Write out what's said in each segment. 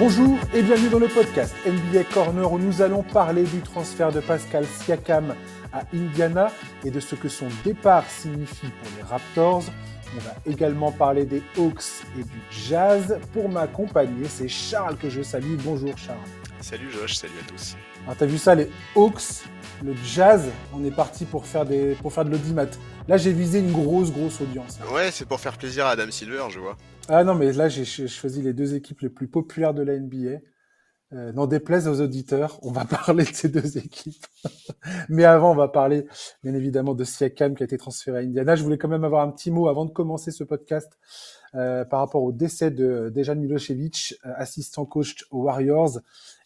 Bonjour et bienvenue dans le podcast NBA Corner où nous allons parler du transfert de Pascal Siakam à Indiana et de ce que son départ signifie pour les Raptors. On va également parler des Hawks et du Jazz. Pour m'accompagner, c'est Charles que je salue. Bonjour Charles. Salut Josh, salut à tous. Alors t'as vu ça, les Hawks, le Jazz, on est parti pour faire, des, pour faire de l'audimat. Là j'ai visé une grosse grosse audience. Ouais, c'est pour faire plaisir à Adam Silver, je vois. Ah non, mais là j'ai choisi les deux équipes les plus populaires de la NBA. Euh, N'en déplaise aux auditeurs, on va parler de ces deux équipes. Mais avant, on va parler bien évidemment de Siakam qui a été transféré à Indiana. Je voulais quand même avoir un petit mot avant de commencer ce podcast euh, par rapport au décès de Dejan Milosevic, euh, assistant coach aux Warriors,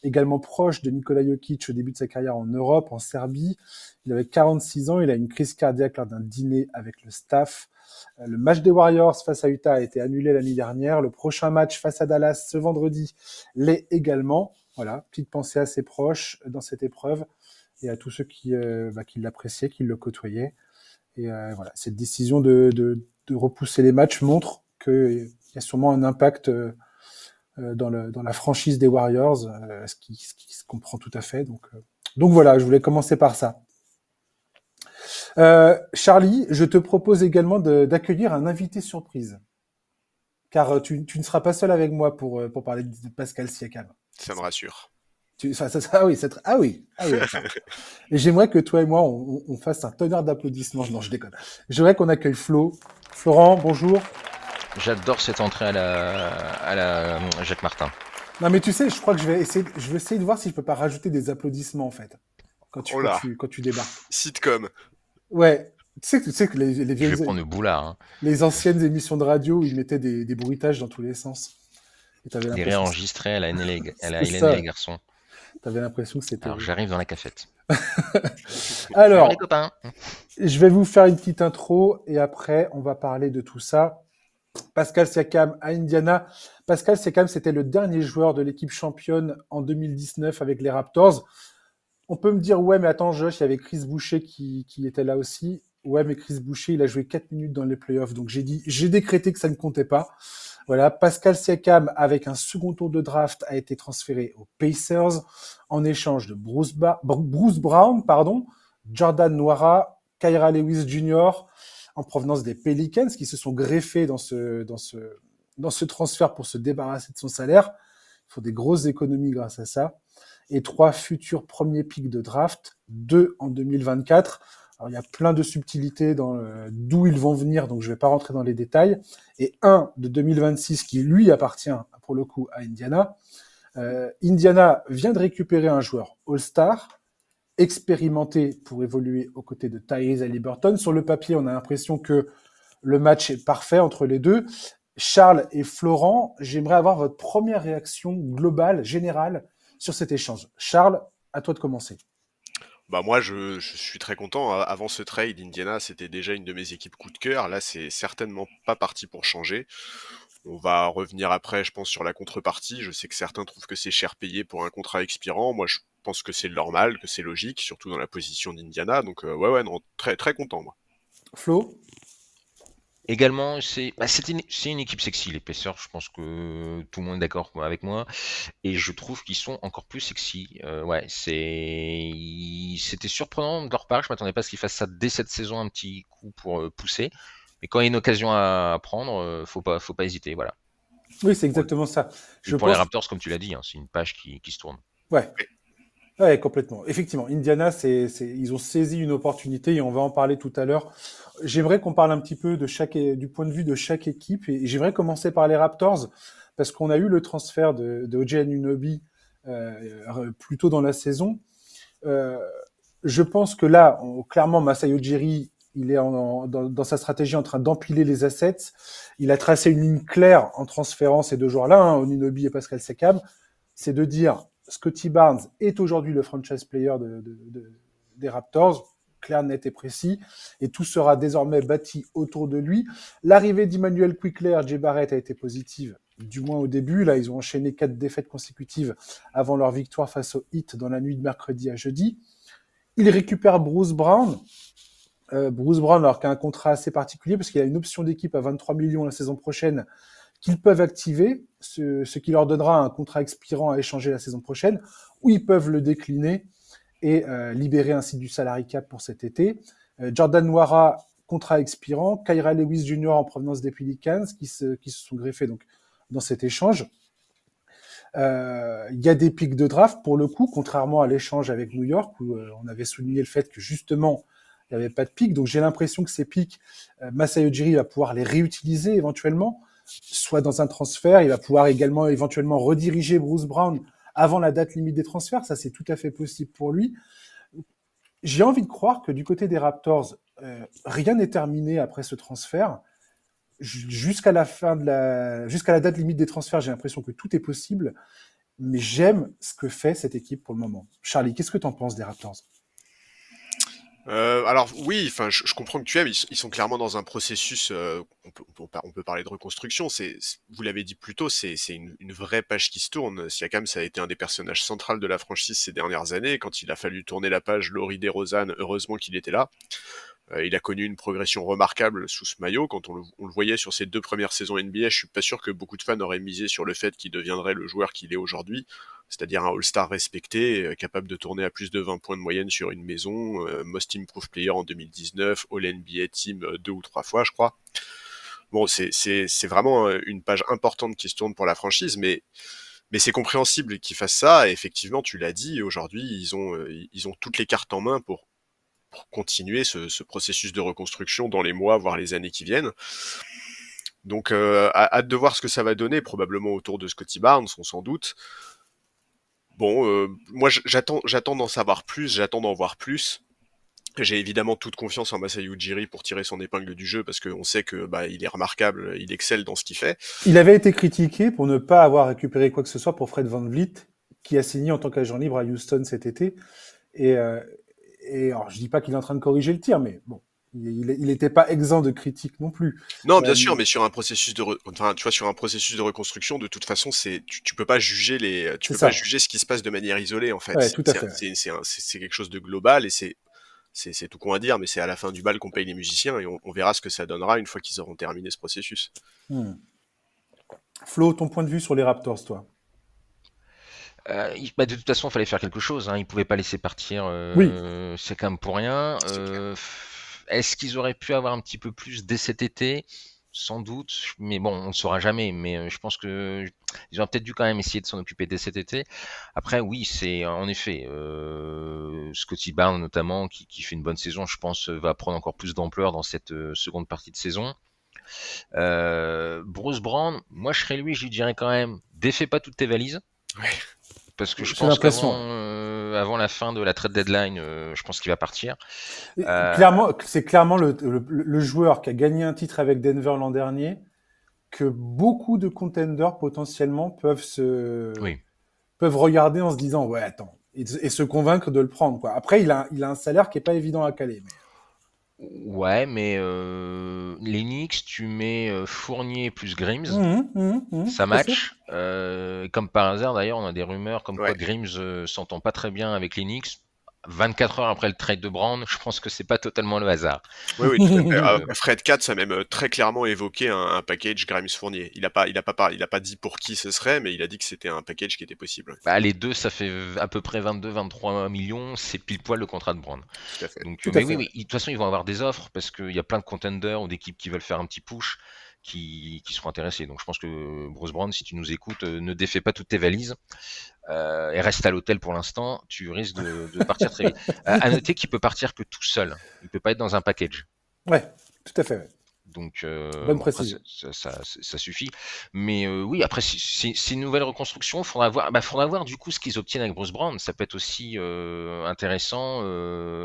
également proche de Nikola Jokic au début de sa carrière en Europe, en Serbie. Il avait 46 ans, il a une crise cardiaque lors d'un dîner avec le staff. Euh, le match des Warriors face à Utah a été annulé l'année dernière. Le prochain match face à Dallas ce vendredi l'est également. Voilà, petite pensée à ses proches dans cette épreuve et à tous ceux qui, euh, bah, qui l'appréciaient, qui le côtoyaient. Et euh, voilà, cette décision de, de, de, repousser les matchs montre qu'il y a sûrement un impact euh, dans, le, dans la franchise des Warriors, euh, ce qui, ce, qui, se comprend tout à fait. Donc, donc voilà, je voulais commencer par ça. Euh, Charlie, je te propose également d'accueillir un invité surprise. Car tu, tu, ne seras pas seul avec moi pour, pour parler de Pascal Siakam. Ça me rassure. Tu, ça, ça, ah oui, ah oui, ah oui. j'aimerais que toi et moi, on, on fasse un tonnerre d'applaudissements. Non, je déconne. J'aimerais qu'on accueille Flo. Florent, bonjour. J'adore cette entrée à la, à la Jacques Martin. Non, mais tu sais, je crois que je vais essayer, je vais essayer de voir si je peux pas rajouter des applaudissements en fait quand tu, oh quand tu, quand tu débarques. Sitcom. Ouais. Tu sais, tu sais que les, les, je vais prendre le boulard, hein. les anciennes émissions de radio où ils mettaient des, des bruitages dans tous les sens. Et les réenregistrés à la la LNA, les garçons. T'avais l'impression que c'était. Alors j'arrive dans la cafette. Alors, les copains. je vais vous faire une petite intro et après on va parler de tout ça. Pascal Siakam à Indiana. Pascal Siakam, c'était le dernier joueur de l'équipe championne en 2019 avec les Raptors. On peut me dire, ouais, mais attends, Josh, il y avait Chris Boucher qui, était là aussi. Ouais, mais Chris Boucher, il a joué 4 minutes dans les playoffs. Donc j'ai dit, j'ai décrété que ça ne comptait pas. Voilà, Pascal Siakam, avec un second tour de draft, a été transféré aux Pacers en échange de Bruce, Brown, pardon, Jordan Noira, Kyra Lewis Jr., en provenance des Pelicans, qui se sont greffés dans ce, dans ce, dans ce transfert pour se débarrasser de son salaire. Il faut des grosses économies grâce à ça. Et trois futurs premiers pics de draft, deux en 2024. Alors, il y a plein de subtilités dans d'où ils vont venir, donc je ne vais pas rentrer dans les détails. Et un de 2026 qui lui appartient pour le coup à Indiana. Euh, Indiana vient de récupérer un joueur All-Star, expérimenté pour évoluer aux côtés de Tyrese Haliburton. Sur le papier, on a l'impression que le match est parfait entre les deux. Charles et Florent, j'aimerais avoir votre première réaction globale, générale, sur cet échange. Charles, à toi de commencer. Bah moi, je, je, suis très content. Avant ce trade, Indiana, c'était déjà une de mes équipes coup de cœur. Là, c'est certainement pas parti pour changer. On va revenir après, je pense, sur la contrepartie. Je sais que certains trouvent que c'est cher payé pour un contrat expirant. Moi, je pense que c'est normal, que c'est logique, surtout dans la position d'Indiana. Donc, euh, ouais, ouais, non, très, très content, moi. Flo? Également, c'est bah, une, une, équipe sexy, les Pacers. Je pense que tout le monde est d'accord avec moi. Et je trouve qu'ils sont encore plus sexy. Euh, ouais, c'est c'était surprenant de leur part. Je m'attendais pas à ce qu'ils fassent ça dès cette saison, un petit coup pour euh, pousser. Mais quand il y a une occasion à prendre, euh, faut pas, faut pas hésiter. Voilà. Oui, c'est exactement ça. Je pour pense... les Raptors, comme tu l'as dit, hein, c'est une page qui, qui, se tourne. Ouais. Ouais, complètement. Effectivement, Indiana, c'est, ils ont saisi une opportunité et on va en parler tout à l'heure. J'aimerais qu'on parle un petit peu de chaque, du point de vue de chaque équipe et j'aimerais commencer par les Raptors parce qu'on a eu le transfert de, de OJ Anunoby euh, plus tôt dans la saison. Euh, je pense que là, clairement, Masayo Ujiri, il est en, dans, sa stratégie en train d'empiler les assets. Il a tracé une ligne claire en transférant ces deux joueurs-là, hein, Anunoby et Pascal Sekam. C'est de dire Scotty Barnes est aujourd'hui le franchise player de, de, de, des Raptors, clair, net et précis, et tout sera désormais bâti autour de lui. L'arrivée d'Emmanuel Quickler, Jay Barrett a été positive, du moins au début. Là, ils ont enchaîné quatre défaites consécutives avant leur victoire face au Heat dans la nuit de mercredi à jeudi. Il récupère Bruce Brown. Euh, Bruce Brown, alors qu'il a un contrat assez particulier, parce qu'il a une option d'équipe à 23 millions la saison prochaine, qu'ils peuvent activer, ce, qui leur donnera un contrat expirant à échanger la saison prochaine, ou ils peuvent le décliner et euh, libérer ainsi du salary cap pour cet été. Euh, Jordan Noira, contrat expirant, Kyra Lewis Jr. en provenance des Pelicans qui se, sont greffés donc dans cet échange. Euh, il y a des pics de draft pour le coup, contrairement à l'échange avec New York où on avait souligné le fait que justement il n'y avait pas de pics. Donc j'ai l'impression que ces pics, Masai Ujiri va pouvoir les réutiliser éventuellement, soit dans un transfert. Il va pouvoir également éventuellement rediriger Bruce Brown avant la date limite des transferts. Ça c'est tout à fait possible pour lui. J'ai envie de croire que du côté des Raptors, euh, rien n'est terminé après ce transfert jusqu'à la jusqu'à la date limite des transferts, j'ai l'impression que tout est possible. Mais j'aime ce que fait cette équipe pour le moment. Charlie, qu'est-ce que tu en penses des Raptors? Euh, alors oui, enfin je, comprends que tu aimes. Ils, sont clairement dans un processus. Euh, on, peut, parler de reconstruction. C'est, vous l'avez dit plus tôt, c'est, une, une, vraie page qui se tourne. Siakam, ça a été un des personnages centraux de la franchise ces dernières années. Quand il a fallu tourner la page, Laurie DeRozan, heureusement qu'il était là. Euh, il a connu une progression remarquable sous ce maillot. Quand on le, on le, voyait sur ses deux premières saisons NBA, je suis pas sûr que beaucoup de fans auraient misé sur le fait qu'il deviendrait le joueur qu'il est aujourd'hui, c'est-à-dire un All-Star respecté, euh, capable de tourner à plus de 20 points de moyenne sur une maison, euh, Most Improved Player en 2019, All-NBA Team deux ou trois fois, je crois. Bon, c'est vraiment une page importante qui se tourne pour la franchise, mais mais c'est compréhensible qu'ils fassent ça. Effectivement, tu l'as dit, aujourd'hui, ils ont, ils ont toutes les cartes en main pour continuer ce, processus de reconstruction dans les mois, voire les années qui viennent. Donc, euh, hâte de voir ce que ça va donner, probablement autour de Scotty Barnes, on s'en doute. Bon, euh, moi j'attends, j'attends d'en savoir plus, j'attends d'en voir plus. J'ai évidemment toute confiance en Masayu Ujiri pour tirer son épingle du jeu parce qu'on sait que bah, il est remarquable, il excelle dans ce qu'il fait. Il avait été critiqué pour ne pas avoir récupéré quoi que ce soit pour Fred Van Vliet, qui a signé en tant qu'agent libre à Houston cet été. Et, euh, et alors, je dis pas qu'il est en train de corriger le tir, mais bon, il n'était pas exempt de critiques non plus. Non, bien euh, sûr, mais sur un processus de, enfin, tu vois, sur un processus de reconstruction, de toute façon, c'est, tu, tu, peux pas juger les, tu peux pas juger ce qui se passe de manière isolée, en fait. Ouais. C'est quelque chose de global et c'est, c'est tout con à dire, mais c'est à la fin du bal qu'on paye les musiciens et on, on, verra ce que ça donnera une fois qu'ils auront terminé ce processus. Hmm. Flo, ton point de vue sur les Raptors, toi? Euh, bah, de toute façon, il fallait faire quelque chose. Hein. Ils pouvaient pas laisser partir. Euh, C'est quand même pour rien. Euh, Est-ce qu'ils auraient pu avoir un petit peu plus dès cet été? Sans doute, mais bon, on ne saura jamais. Mais euh, je pense que ils auraient peut-être dû quand même essayer de s'en occuper dès cet été. Après, oui, c'est en effet euh, Scotty Barnes notamment qui, qui, fait une bonne saison. Je pense va prendre encore plus d'ampleur dans cette euh, seconde partie de saison. Euh, Bruce Brown, moi je serais lui, je lui dirais quand même, défais pas toutes tes valises. Ouais. Parce que je pense qu'avant euh, avant la fin de la trade deadline, euh, je pense qu'il va partir. Euh... Clairement, c'est clairement le, le, le, joueur qui a gagné un titre avec Denver l'an dernier que beaucoup de contenders potentiellement peuvent se oui. peuvent regarder en se disant ouais attends et, et, se convaincre de le prendre quoi. Après il a il a un salaire qui est pas évident à caler. Mais... Ouais, mais euh, l'Enix, tu mets euh, Fournier plus Grims, mmh, mmh, mmh, ça match. Euh, comme par hasard, d'ailleurs, on a des rumeurs comme ouais. quoi Grims euh, s'entend pas très bien avec l'Enix. 24 heures après le trade de Brown, je pense que c'est pas totalement le hasard. Oui, oui, tout à fait. Fred Katz a même très clairement évoqué un, un package Grimes Fournier. Il a pas, il a pas, il a pas dit pour qui ce serait, mais il a dit que c'était un package qui était possible. Bah, les deux, ça fait à peu près 22-23 millions. C'est pile poil le contrat de Brown. Tout à fait. Donc, tout mais à oui, fait. oui, de toute façon, ils vont avoir des offres parce qu'il y a plein de contenders ou d'équipes qui veulent faire un petit push. Qui, qui, seront intéressés. Donc je pense que Bruce Brown, si tu nous écoutes, euh, ne défais pas toutes tes valises euh, et reste à l'hôtel pour l'instant. Tu risques de, de partir très vite. à, à noter qu'il peut partir que tout seul. Il peut pas être dans un package. Ouais, tout à fait. Donc, euh, Bonne bon, après, précision. ça, ça, ça, ça, suffit. Mais euh, oui, après, c'est une nouvelle reconstruction. Il faudra voir, bah, faudra voir du coup ce qu'ils obtiennent avec Bruce Brown. Ça peut être aussi euh, intéressant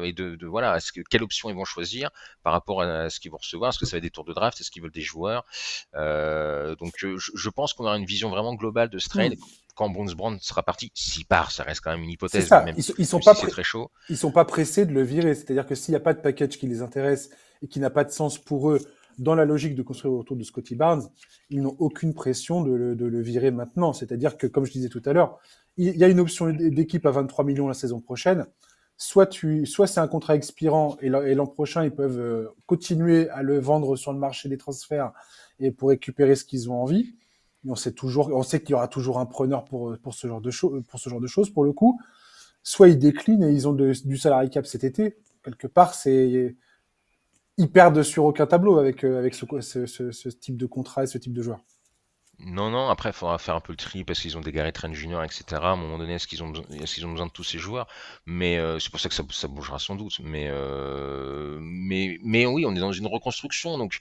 et de, de voilà, que quelle option ils vont choisir par rapport à ce qu'ils vont recevoir? Est-ce que ça va être des tours de draft? Est-ce qu'ils veulent des joueurs? Donc, je, je pense qu'on aura une vision vraiment globale de ce trade. Mm. Quand Bruce Brown sera parti, s'il part, ça reste quand même une hypothèse. Ça. Même ils, ils sont si pas c'est très chaud. Ils sont pas pressés de le virer. C'est-à-dire que s'il n'y a pas de package qui les intéresse et qui n'a pas de sens pour eux dans la logique de construire autour de Scotty Barnes, ils n'ont aucune pression de le, virer maintenant. C'est-à-dire que, comme je disais tout à l'heure, il y a une option d'équipe à 23 millions la saison prochaine. Soit soit c'est un contrat expirant et l'an prochain ils peuvent continuer à le vendre sur le marché des transferts et pour récupérer ce qu'ils ont envie. on sait sait qu'il y aura toujours un preneur pour, pour ce genre de choses, pour ce genre de choses, pour le coup. Soit ils déclinent et ils ont du salary cap cet été. Quelque part, c'est, ils perdent sur aucun tableau avec, euh, avec ce, type de contrat et ce type de joueur. Non, non, après, il faudra faire un peu le tri parce qu'ils ont des Gary Trent Junior, etc. À un moment donné, est-ce qu'ils ont, besoin, qu'ils ont besoin de tous ces joueurs? Mais euh, c'est pour ça que ça, ça, bougera sans doute. Mais, euh, mais, mais oui, on est dans une reconstruction, donc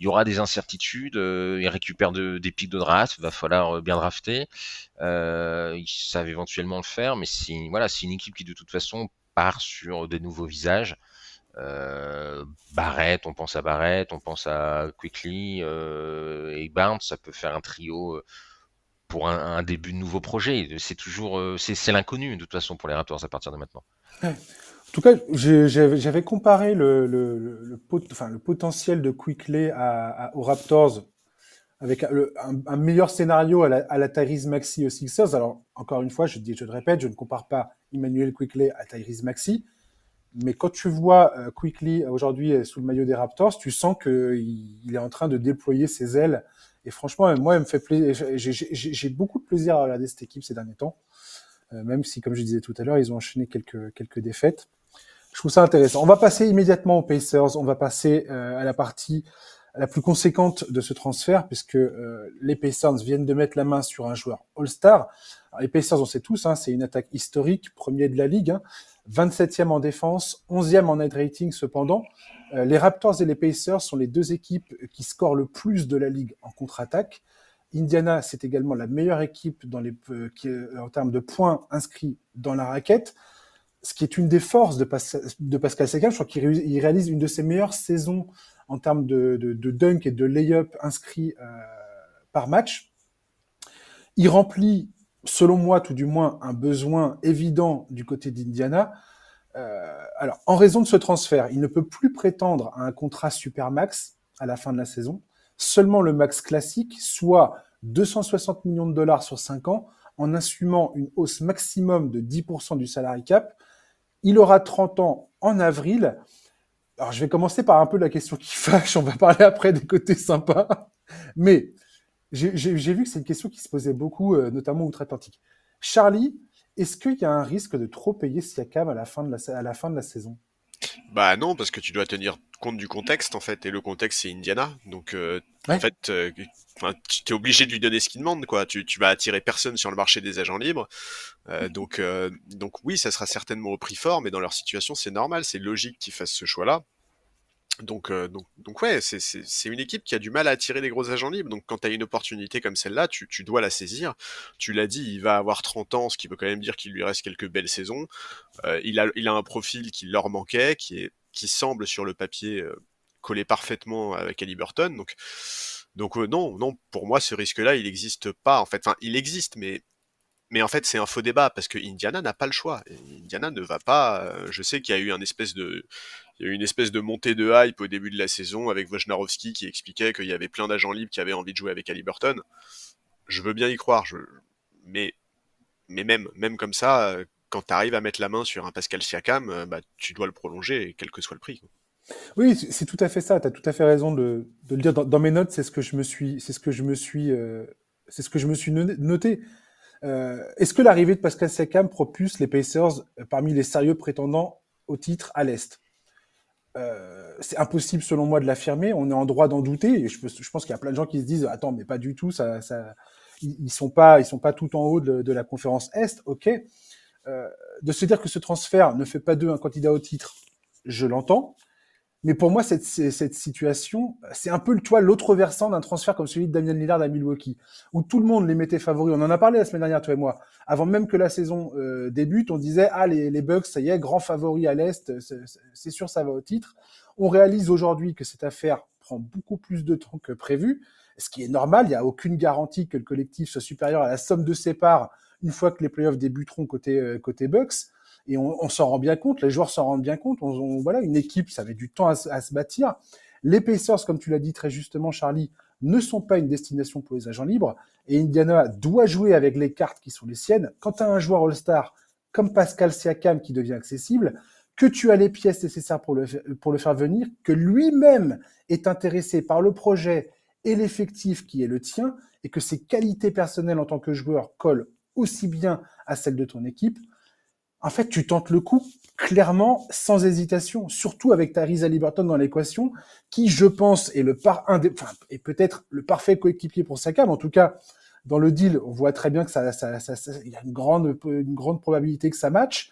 il y aura des incertitudes. Ils récupèrent de, des pics de draft, il va falloir bien drafter. ils savent éventuellement le faire, mais voilà, c'est une équipe qui de toute façon part sur des nouveaux visages. Euh, Barrett, on pense à Barrett, on pense à Quickly euh, et Barnes, ça peut faire un trio euh, pour un, début de nouveau projet. C'est toujours, c'est l'inconnu de toute façon pour les Raptors à partir de maintenant. En tout cas, j'avais comparé le, potentiel de Quickly aux Raptors avec un, meilleur scénario à la, à Tyrese Maxi aux Sixers. Alors, encore une fois, je, dis, je le répète, je ne compare pas Emmanuel Quickly à Tyrese Maxi, mais quand tu vois euh, Quickly aujourd'hui euh, sous le maillot des Raptors, tu sens qu'il il est en train de déployer ses ailes. Et franchement, moi, il me fait plaisir. J'ai beaucoup de plaisir à regarder cette équipe ces derniers temps, euh, même si, comme je disais tout à l'heure, ils ont enchaîné quelques quelques défaites. Je trouve ça intéressant. On va passer immédiatement aux Pacers. On va passer à la partie la plus conséquente de ce transfert, puisque les Pacers viennent de mettre la main sur un joueur All-Star. Les Pacers, on sait tous, hein, c'est une attaque historique, premier de la ligue. Hein. 27e en défense, 11e en net rating cependant. Euh, les Raptors et les Pacers sont les deux équipes qui scorent le plus de la ligue en contre-attaque. Indiana, c'est également la meilleure équipe euh, euh, en termes de points inscrits dans la raquette, ce qui est une des forces de, Pascal Siakam. Je crois qu'il réalise une de ses meilleures saisons en termes de, de, de dunk et de lay-up inscrits par match. Il remplit selon moi tout du moins, un besoin évident du côté d'Indiana. Euh, alors, en raison de ce transfert, il ne peut plus prétendre à un contrat super max à la fin de la saison, seulement le max classique, soit 260 millions de dollars sur 5 ans, en assumant une hausse maximum de 10% du salary cap. Il aura 30 ans en avril. Alors, je vais commencer par un peu la question qui fâche, on va parler après des côtés sympas. Mais j'ai vu que c'est une question qui se posait beaucoup, euh, notamment outre-Atlantique. Charlie, est-ce qu'il y a un risque de trop payer Siakam à la fin de la, à la, fin de la saison? Bah non, parce que tu dois tenir compte du contexte en fait, et le contexte c'est Indiana, donc euh, en fait, euh, tu es obligé de lui donner ce qu'il demande, quoi. Tu, tu vas attirer personne sur le marché des agents libres, mm. donc donc oui, ça sera certainement au prix fort, mais dans leur situation c'est normal, c'est logique qu'ils fassent ce choix-là. Donc, euh, donc, donc ouais, c'est une équipe qui a du mal à attirer les gros agents libres. Donc quand tu as une opportunité comme celle-là, tu, tu, dois la saisir. Tu l'as dit, il va avoir 30 ans, ce qui veut quand même dire qu'il lui reste quelques belles saisons. Euh, il, a, il a un profil qui leur manquait, qui, est, qui semble sur le papier euh, coller parfaitement avec Burton. Donc, donc euh, non, non, pour moi, ce risque-là, il n'existe pas. En fait, enfin, il existe, mais mais en fait, c'est un faux débat parce que Indiana n'a pas le choix. Indiana ne va pas. je sais qu'il y a eu un espèce de, il y a eu une espèce de montée de hype au début de la saison avec Wojnarowski qui expliquait qu'il y avait plein d'agents libres qui avaient envie de jouer avec Ali Burton. Je veux bien y croire, mais, même, comme ça, quand tu arrives à mettre la main sur un Pascal Siakam, euh, bah, tu dois le prolonger, quel que soit le prix. Oui, c'est tout à fait ça. Tu as tout à fait raison de, le dire. Dans, mes notes, c'est ce que je me suis, c'est ce que je me suis, euh, c'est ce que je me suis noté. Euh, Est-ce que l'arrivée de Pascal Siakam propulse les Pacers parmi les sérieux prétendants au titre à l'Est? Euh, c'est impossible selon moi de l'affirmer. On est en droit d'en douter. Et je, pense qu'il y a plein de gens qui se disent attends, mais pas du tout. Ça, ça, ils, sont pas, ils sont pas tout en haut de, de la conférence Est. Ok. Euh, de se dire que ce transfert ne fait pas d'eux un candidat au titre, je l'entends. Mais pour moi, cette, cette situation, c'est un peu toi l'autre versant d'un transfert comme celui de Damien Lillard à Milwaukee, où tout le monde les mettait favoris. On en a parlé la semaine dernière, toi et moi. Avant même que la saison euh, débute, on disait ah les, les Bucks, ça y est, grand favori à l'est, c'est sûr ça va au titre. On réalise aujourd'hui que cette affaire prend beaucoup plus de temps que prévu, ce qui est normal. Il n'y a aucune garantie que le collectif soit supérieur à la somme de ses parts une fois que les playoffs débuteront côté euh, côté Bucks et on, s'en rend bien compte, les joueurs s'en rendent bien compte. On, voilà, une équipe, ça avait du temps à, se bâtir. Les Pacers, comme tu l'as dit très justement, Charlie, ne sont pas une destination pour les agents libres. Et Indiana doit jouer avec les cartes qui sont les siennes. Quand tu as un joueur All-Star comme Pascal Siakam qui devient accessible, que tu as les pièces nécessaires pour le, pour le faire venir, que lui-même est intéressé par le projet et l'effectif qui est le tien, et que ses qualités personnelles en tant que joueur collent aussi bien à celles de ton équipe, en fait, tu tentes le coup clairement, sans hésitation, surtout avec Tyrese Liberton dans l'équation, qui, je pense, est le par peut-être le parfait coéquipier pour Saka, en tout cas, dans le deal, on voit très bien que ça, y a une grande, probabilité que ça matche.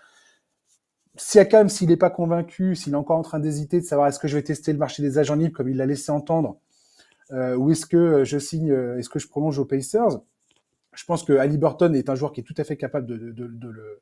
Siakam, s'il n'est pas convaincu, s'il est encore en train d'hésiter de savoir est-ce que je vais tester le marché des agents libres comme il l'a laissé entendre, euh, ou est-ce que je signe, euh, est-ce que je prolonge aux Pacers, je pense que Ali Burton est un joueur qui est tout à fait capable de, le,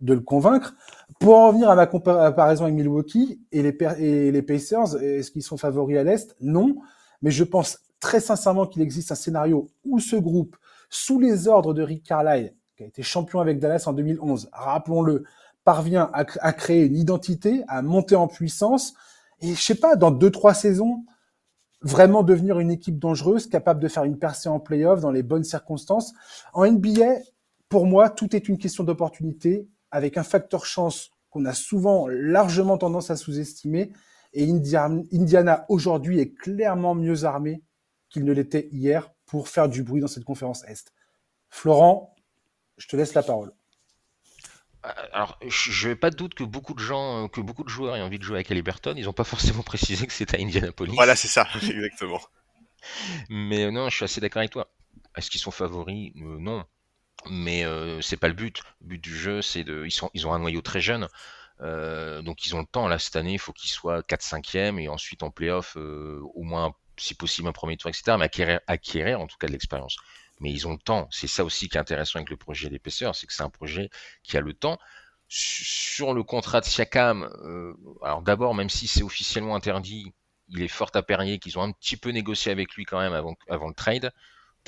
de le convaincre. Pour en revenir à ma comparaison avec Milwaukee et les, Pacers, est-ce qu'ils sont favoris à l'Est? Non, mais je pense très sincèrement qu'il existe un scénario où ce groupe, sous les ordres de Rick Carlisle, qui a été champion avec Dallas en 2011, rappelons-le, parvient à, à, créer une identité, à monter en puissance, et je sais pas, dans deux trois saisons, vraiment devenir une équipe dangereuse, capable de faire une percée en playoff dans les bonnes circonstances. En NBA, pour moi, tout est une question d'opportunité, avec un facteur chance qu'on a souvent largement tendance à sous-estimer. Et Indiana aujourd'hui est clairement mieux armé qu'il ne l'était hier pour faire du bruit dans cette conférence Est. Florent, je te laisse la parole. Euh, alors, je n'ai pas de doute que beaucoup de gens, euh, que beaucoup de joueurs aient envie de jouer avec Halliburton. Ils n'ont pas forcément précisé que c'était à Indianapolis. Voilà, c'est ça, exactement. Mais euh, non, je suis assez d'accord avec toi. Est-ce qu'ils sont favoris? Non. Mais euh, c'est pas le but. Le but du jeu, c'est de. Ils, ils ont un noyau très jeune. donc ils ont le temps. Là, cette année, il faut qu'ils soient 4-5e et ensuite en playoff, au moins, si possible, un premier tour, etc. Mais acquérir, acquérir en tout cas de l'expérience mais ils ont le temps. C'est ça aussi qui est intéressant avec le projet d'épaisseur, c'est que c'est un projet qui a le temps. Sur le contrat de Siakam, euh, alors d'abord, même si c'est officiellement interdit, il est fort à parier qu'ils ont un petit peu négocié avec lui quand même avant, avant le trade,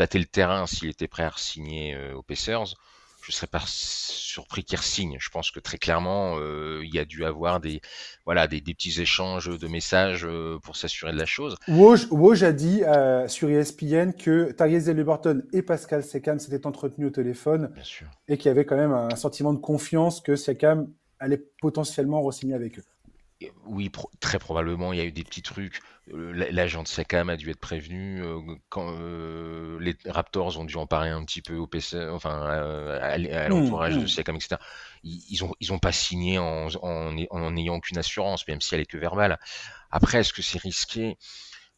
tâter le terrain s'il était prêt à signer euh, aux Pacers je serais pas surpris qu'il signe. Je pense que très clairement, euh, il y a dû avoir des, voilà, des, petits échanges de messages euh, pour s'assurer de la chose. Woj, a dit sur ESPN que Tyrese Liberton et Pascal Siakam s'étaient entretenus au téléphone et qu'il y avait quand même un sentiment de confiance que Siakam allait potentiellement re-signer avec eux. Oui, très probablement, il y a eu des petits trucs. L'agent de Siakam a dû être prévenu. quand les Raptors ont dû en parler un petit peu au PC, enfin à, mmh, l'entourage de mmh. Siakam, etc. Ils, ils, ont ils ont pas signé en n'ayant aucune assurance, même si elle est que verbale. Après, est-ce que c'est risqué?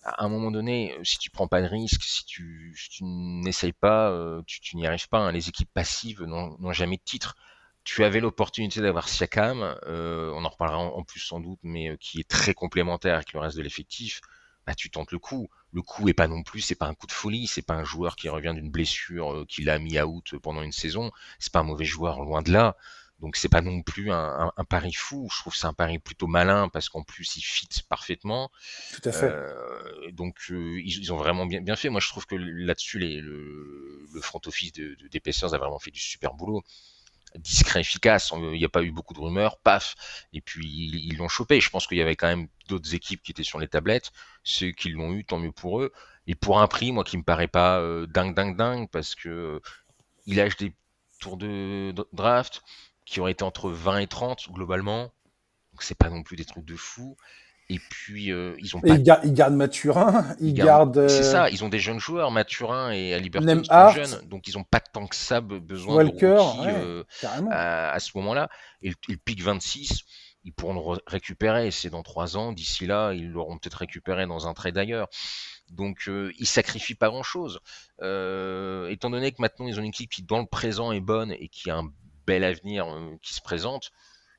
À un moment donné, si tu prends pas de risque, si tu, tu n'essayes pas, tu, tu n'y arrives pas. Hein. Les équipes passives n'ont jamais de titre tu avais l'opportunité d'avoir Siakam, euh, on en reparlera en, plus sans doute, mais euh, qui est très complémentaire avec le reste de l'effectif. Bah, tu tentes le coup. Le coup est pas non plus, c'est pas un coup de folie, c'est pas un joueur qui revient d'une blessure euh, qu'il a mis out pendant une saison. C'est pas un mauvais joueur, loin de là. Donc c'est pas non plus un, un, pari fou. Je trouve que c'est un pari plutôt malin parce qu'en plus il fit parfaitement. Tout à fait. Euh, donc euh, ils, ils, ont vraiment bien, bien fait. Moi je trouve que là-dessus le, le front office de, de, des a vraiment fait du super boulot discret, efficace. Il n'y a pas eu beaucoup de rumeurs, paf. Et puis ils l'ont chopé. Je pense qu'il y avait quand même d'autres équipes qui étaient sur les tablettes. Ceux qui l'ont eu, tant mieux pour eux. Et pour un prix, moi, qui me paraît pas euh, dingue, dingue, dingue, parce que euh, il a des tours de, draft qui auraient été entre 20 et 30 globalement. Donc c'est pas non plus des trucs de fou. Et puis, euh, ils ont pas. Ils, gardent Mathurin, ils, gardent. C'est ça, ils ont des jeunes joueurs, Mathurin et Liberton, sont jeunes, donc ils n'ont pas tant que ça besoin Walker, de rookie, euh, à, ce moment-là. Et le, pic 26, ils pourront le récupérer. C'est dans trois ans. D'ici là, ils l'auront peut-être récupéré dans un trade d'ailleurs. Donc, euh, ils sacrifient pas grand-chose. Euh, étant donné que maintenant, ils ont une équipe qui, dans le présent, est bonne et qui a un bel avenir qui se présente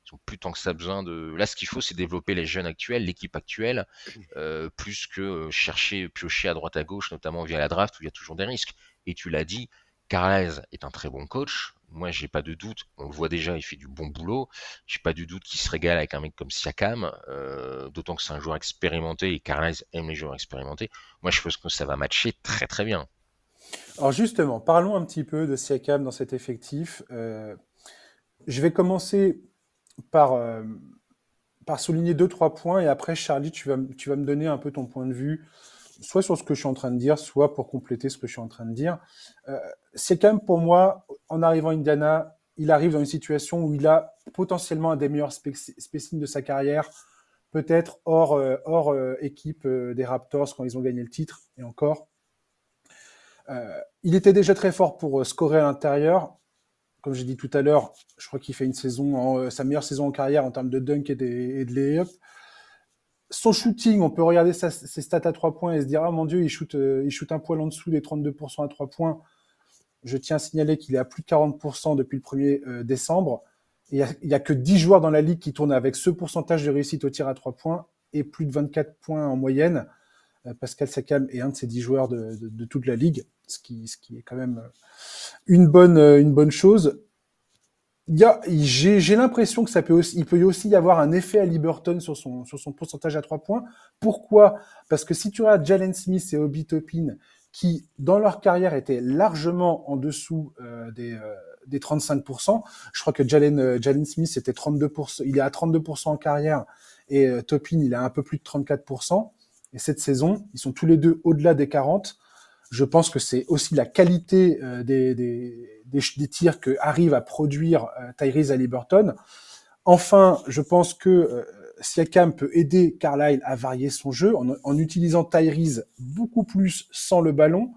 ils ont plus tant que ça besoin de. Là, ce qu'il faut, c'est développer les jeunes actuels, l'équipe actuelle, euh, plus que euh, chercher, piocher à droite à gauche, notamment via la draft où il y a toujours des risques. Et tu l'as dit, Carles est un très bon coach. Moi, j'ai pas de doute. On le voit déjà, il fait du bon boulot. J'ai pas du doute qu'il se régale avec un mec comme Siakam, euh, d'autant que c'est un joueur expérimenté et Carles aime les joueurs expérimentés. Moi, je pense que ça va matcher très très bien. Alors justement, parlons un petit peu de Siakam dans cet effectif. je vais commencer par, euh, par souligner deux, trois points. Et après, Charlie, tu vas, tu vas me donner un peu ton point de vue, soit sur ce que je suis en train de dire, soit pour compléter ce que je suis en train de dire. Euh, c'est quand même pour moi, en arrivant à Indiana, il arrive dans une situation où il a potentiellement un des meilleurs spécimens de sa carrière, peut-être hors, euh, hors équipe des Raptors quand ils ont gagné le titre, et encore, il était déjà très fort pour scorer à l'intérieur. Comme j'ai dit tout à l'heure, je crois qu'il fait une saison, sa meilleure saison en carrière en termes de dunk et de, layup son shooting, on peut regarder ses stats à 3 points et se dire Ah mon Dieu, il shoot, euh, il un poil en dessous des 32% à 3 points. Je tiens à signaler qu'il est à plus de 40% depuis le 1er euh, décembre. il n'y a, que 10 joueurs dans la ligue qui tournent avec ce pourcentage de réussite au tir à 3 points et plus de 24 points en moyenne. Euh, Pascal Sakam est un de ces 10 joueurs de, de, toute la ligue, ce qui, ce qui est quand même une bonne, une bonne chose j'ai l'impression que ça peut aussi, il peut aussi y avoir un effet à Liberton sur son, sur son pourcentage à trois points. Pourquoi? Parce que si tu as Jalen Smith et Obi Topin, qui dans leur carrière étaient largement en dessous euh, des, euh, des 35%, je crois que Jalen, euh, Jalen Smith était 32%, il est à 32% en carrière et Topin il a un peu plus de 34%. Et cette saison, ils sont tous les deux au-delà des 40. Je pense que c'est aussi la qualité des, des tirs que arrive à produire euh, Tyrese Halliburton. Enfin, je pense que euh, Siakam peut aider Carlisle à varier son jeu en, utilisant Tyrese beaucoup plus sans le ballon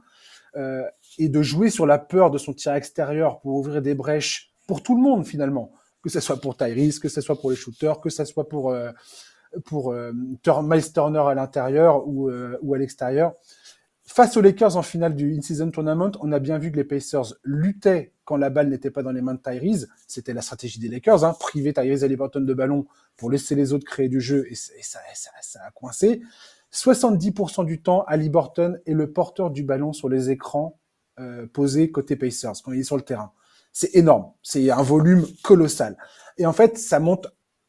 euh, et de jouer sur la peur de son tir extérieur pour ouvrir des brèches pour tout le monde finalement, que ce soit pour Tyrese, que ce soit pour les shooters, que ce soit pour pour Miles Turner à l'intérieur ou, ou à l'extérieur. Face aux Lakers en finale du In-Season Tournament, on a bien vu que les Pacers luttaient quand la balle n'était pas dans les mains de Tyrese. C'était la stratégie des Lakers, hein, priver Tyrese Liberton de ballon pour laisser les autres créer du jeu, et, ça, a coincé. 70% du temps, Ali Burton est le porteur du ballon sur les écrans euh, posés côté Pacers quand il est sur le terrain. C'est énorme, c'est un volume colossal. Et en fait, ça monte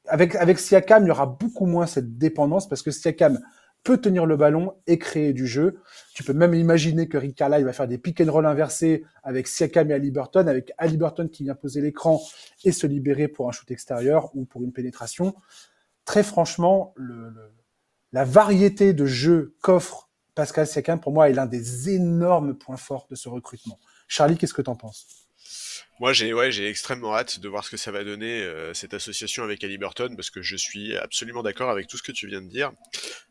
avec Siakam, il y aura beaucoup moins cette dépendance parce que Siakam peut tenir le ballon et créer du jeu. Tu peux même imaginer que Rick va faire des pick and roll inversés avec Siakam et Aliburton, avec Aliburton qui vient poser l'écran et se libérer pour un shoot extérieur ou pour une pénétration. Très franchement, le, la variété de jeux qu'offre Pascal Siakam, pour moi, est l'un des énormes points forts de ce recrutement. Charlie, qu'est-ce que tu en penses? Moi, j'ai ouais, extrêmement hâte de voir ce que ça va donner euh, cette association avec Burton parce que je suis absolument d'accord avec tout ce que tu viens de dire.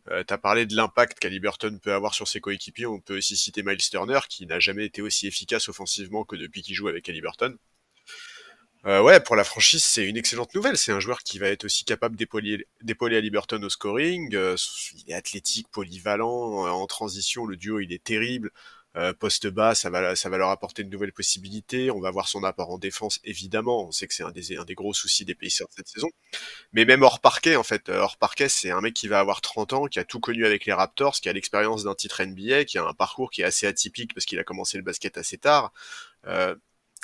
Euh, tu as parlé de l'impact qu'Aliburton peut avoir sur ses coéquipiers. On peut aussi citer Miles Turner, qui n'a jamais été aussi efficace offensivement que depuis qu'il joue avec Aliburton. Euh, ouais, pour la franchise, c'est une excellente nouvelle. C'est un joueur qui va être aussi capable d'épauler Aliburton au scoring. Il est athlétique, polyvalent, en transition, le duo il est terrible. Euh, poste bas, ça va, ça va leur apporter une nouvelle possibilité. On va voir son apport en défense, évidemment. On sait que c'est un des, un des gros soucis des Pacers cette saison. Mais même hors parquet, en fait, euh, hors parquet, c'est un mec qui va avoir 30 ans, qui a tout connu avec les Raptors, qui a l'expérience d'un titre NBA, qui a un parcours qui est assez atypique parce qu'il a commencé le basket assez tard. Euh,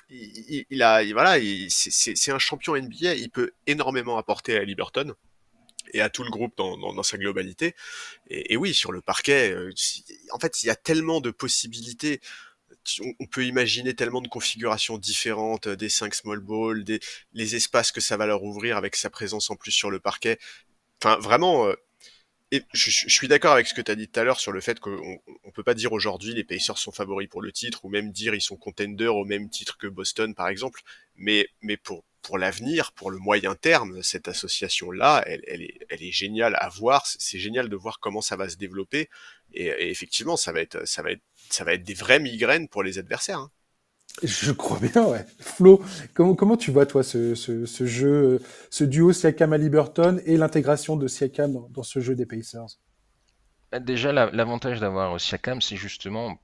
il, il, a, voilà, c'est un champion NBA. Il peut énormément apporter à Liberton et à tout le groupe dans, dans, dans sa globalité. Et, et, oui, sur le parquet, euh, en fait, il y a tellement de possibilités. On peut imaginer tellement de configurations différentes, des 5 small balls, des, les espaces que ça va leur ouvrir avec sa présence en plus sur le parquet. Enfin, vraiment, euh, je, suis d'accord avec ce que tu as dit tout à l'heure sur le fait qu'on on peut pas dire aujourd'hui les Pacers sont favoris pour le titre ou même dire ils sont contenders au même titre que Boston par exemple. Mais, mais pour, pour l'avenir, pour le moyen terme, cette association-là, elle, elle, est, elle est géniale à voir. C'est génial de voir comment ça va se développer. Et, effectivement, ça va être, ça va être, ça va être des vraies migraines pour les adversaires. Hein. Je crois bien, ouais. Flo, comment, comment tu vois, toi, ce, ce, ce jeu, ce duo Siakam à Liberton et l'intégration de Siakam dans, dans, ce jeu des Pacers? Bah, Déjà, l'avantage d'avoir Siakam, c'est justement,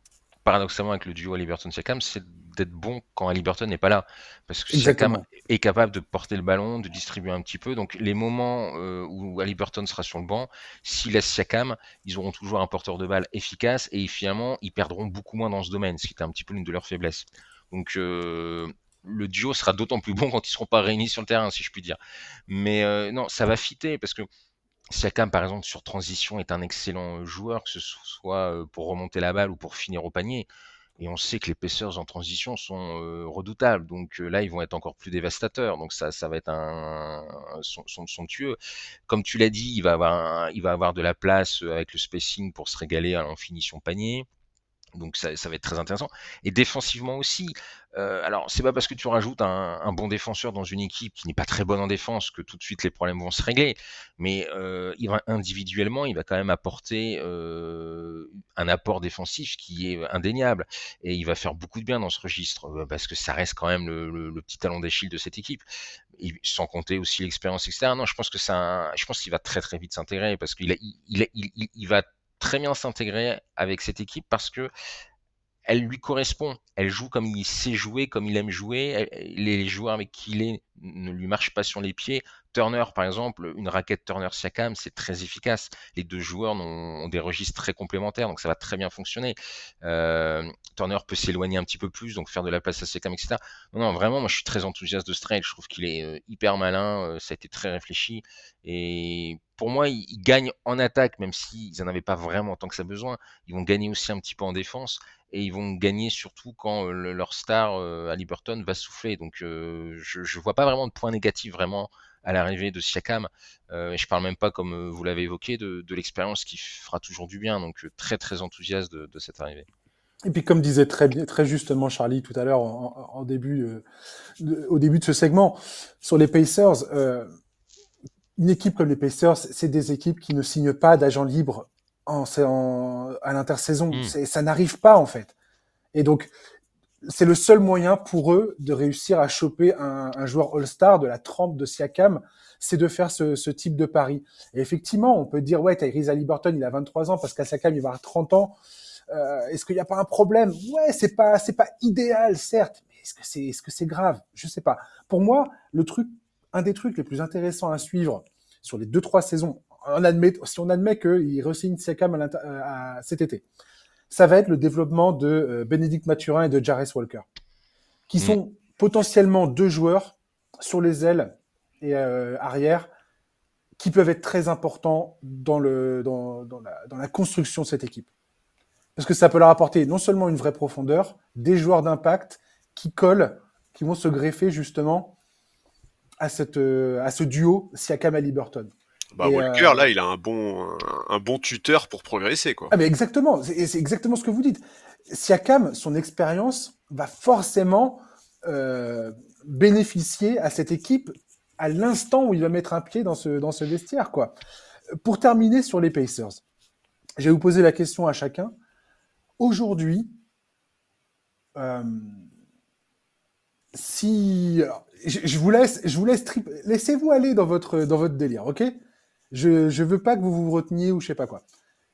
paradoxalement avec le duo Liberton-Siakam, c'est d'être bon quand Aliburton n'est pas là. Parce que Siakam est capable de porter le ballon, de distribuer un petit peu. Donc les moments euh, où Aliburton sera sur le banc, s'il laisse Siakam, ils auront toujours un porteur de balle efficace et finalement ils perdront beaucoup moins dans ce domaine, ce qui était un petit peu l'une de leurs faiblesses. Donc euh, le duo sera d'autant plus bon quand ils seront pas réunis sur le terrain, si je puis dire. Mais euh, non, ça va fitter parce que Siakam, par exemple, sur transition, est un excellent joueur, que ce soit pour remonter la balle ou pour finir au panier. Et on sait que les Pacers en transition sont euh, redoutables. Donc euh, là, ils vont être encore plus dévastateurs. Donc ça, ça va être un, son, son, somptueux. Comme tu l'as dit, il va avoir, il va avoir de la place euh, avec le spacing pour se régaler en finition panier. Donc ça, va être très intéressant. Et défensivement aussi, euh, alors c'est pas parce que tu rajoutes un, bon défenseur dans une équipe qui n'est pas très bonne en défense que tout de suite les problèmes vont se régler. Mais euh, individuellement, il va quand même apporter euh, un apport défensif qui est indéniable. Et il va faire beaucoup de bien dans ce registre parce que ça reste quand même le, petit talon d'Achille de cette équipe. Et sans compter aussi l'expérience etc. Non, je pense qu'il va très très vite s'intégrer parce qu'il il, il, il, il va très bien s'intégrer avec cette équipe parce que elle lui correspond. Elle joue comme il sait jouer, comme il aime jouer. les joueurs avec qui il est ne lui marchent pas sur les pieds. Turner, par exemple, une raquette Turner-Siakam, c'est très efficace. Les deux joueurs ont, des registres très complémentaires, donc ça va très bien fonctionner. Euh, Turner peut s'éloigner un petit peu plus, donc faire de la place à Siakam, etc. Non, non, vraiment, moi je suis très enthousiaste de Strait. Je trouve qu'il est euh, hyper malin, euh, ça a été très réfléchi. Et pour moi, ils, ils gagnent en attaque, même s'ils n'en avaient pas vraiment tant que ça besoin. Ils vont gagner aussi un petit peu en défense et ils vont gagner surtout quand leur star à Liberton va souffler. Donc je ne vois pas vraiment de point négatif vraiment à l'arrivée de Siakam. Euh, et je parle même pas, comme vous l'avez évoqué, de, de l'expérience qui fera toujours du bien. Donc très très enthousiaste de, de, cette arrivée. Et puis comme disait très, très justement Charlie tout à l'heure en, en, début, euh, au début de ce segment, sur les Pacers, euh, une équipe comme les Pacers, c'est des équipes qui ne signent pas d'agents libres en, en, à l'intersaison. Mmh. Ça n'arrive pas en fait. Et donc, c'est le seul moyen pour eux de réussir à choper un, un joueur All-Star de la trempe de Siakam, c'est de faire ce, ce, type de pari. Et effectivement, on peut dire, ouais, Tyrese Haliburton, il a 23 ans, parce qu'à Siakam, il va avoir 30 ans. Euh, est-ce qu'il n'y a pas un problème? Ouais, c'est pas, c'est pas idéal, certes, mais est-ce que c'est, est-ce que c'est grave? Je sais pas. Pour moi, le truc, un des trucs les plus intéressants à suivre sur les deux trois saisons, on admet, si on admet qu'il re-signe Siakam à, à, cet été, ça va être le développement de euh, Bénédicte Mathurin et de Jarvis Walker, qui mmh. sont potentiellement deux joueurs sur les ailes et euh, arrière qui peuvent être très importants dans, le, dans, dans, la, dans la construction de cette équipe. Parce que ça peut leur apporter non seulement une vraie profondeur, des joueurs d'impact qui collent, qui vont se greffer justement à, cette, euh, à ce duo Siakam et Liberton. Bah, et Walker, euh... là, il a un bon, un, un, bon tuteur pour progresser, quoi. Ah, mais exactement. C'est exactement ce que vous dites. Siakam, son expérience va forcément euh, bénéficier à cette équipe à l'instant où il va mettre un pied dans ce, dans ce vestiaire, quoi. Pour terminer sur les Pacers, je vais vous poser la question à chacun. Aujourd'hui, euh, si je, je, vous laisse, je vous laisse laissez-vous aller dans votre dans votre délire, ok? Je, je veux pas que vous vous reteniez ou je sais pas quoi.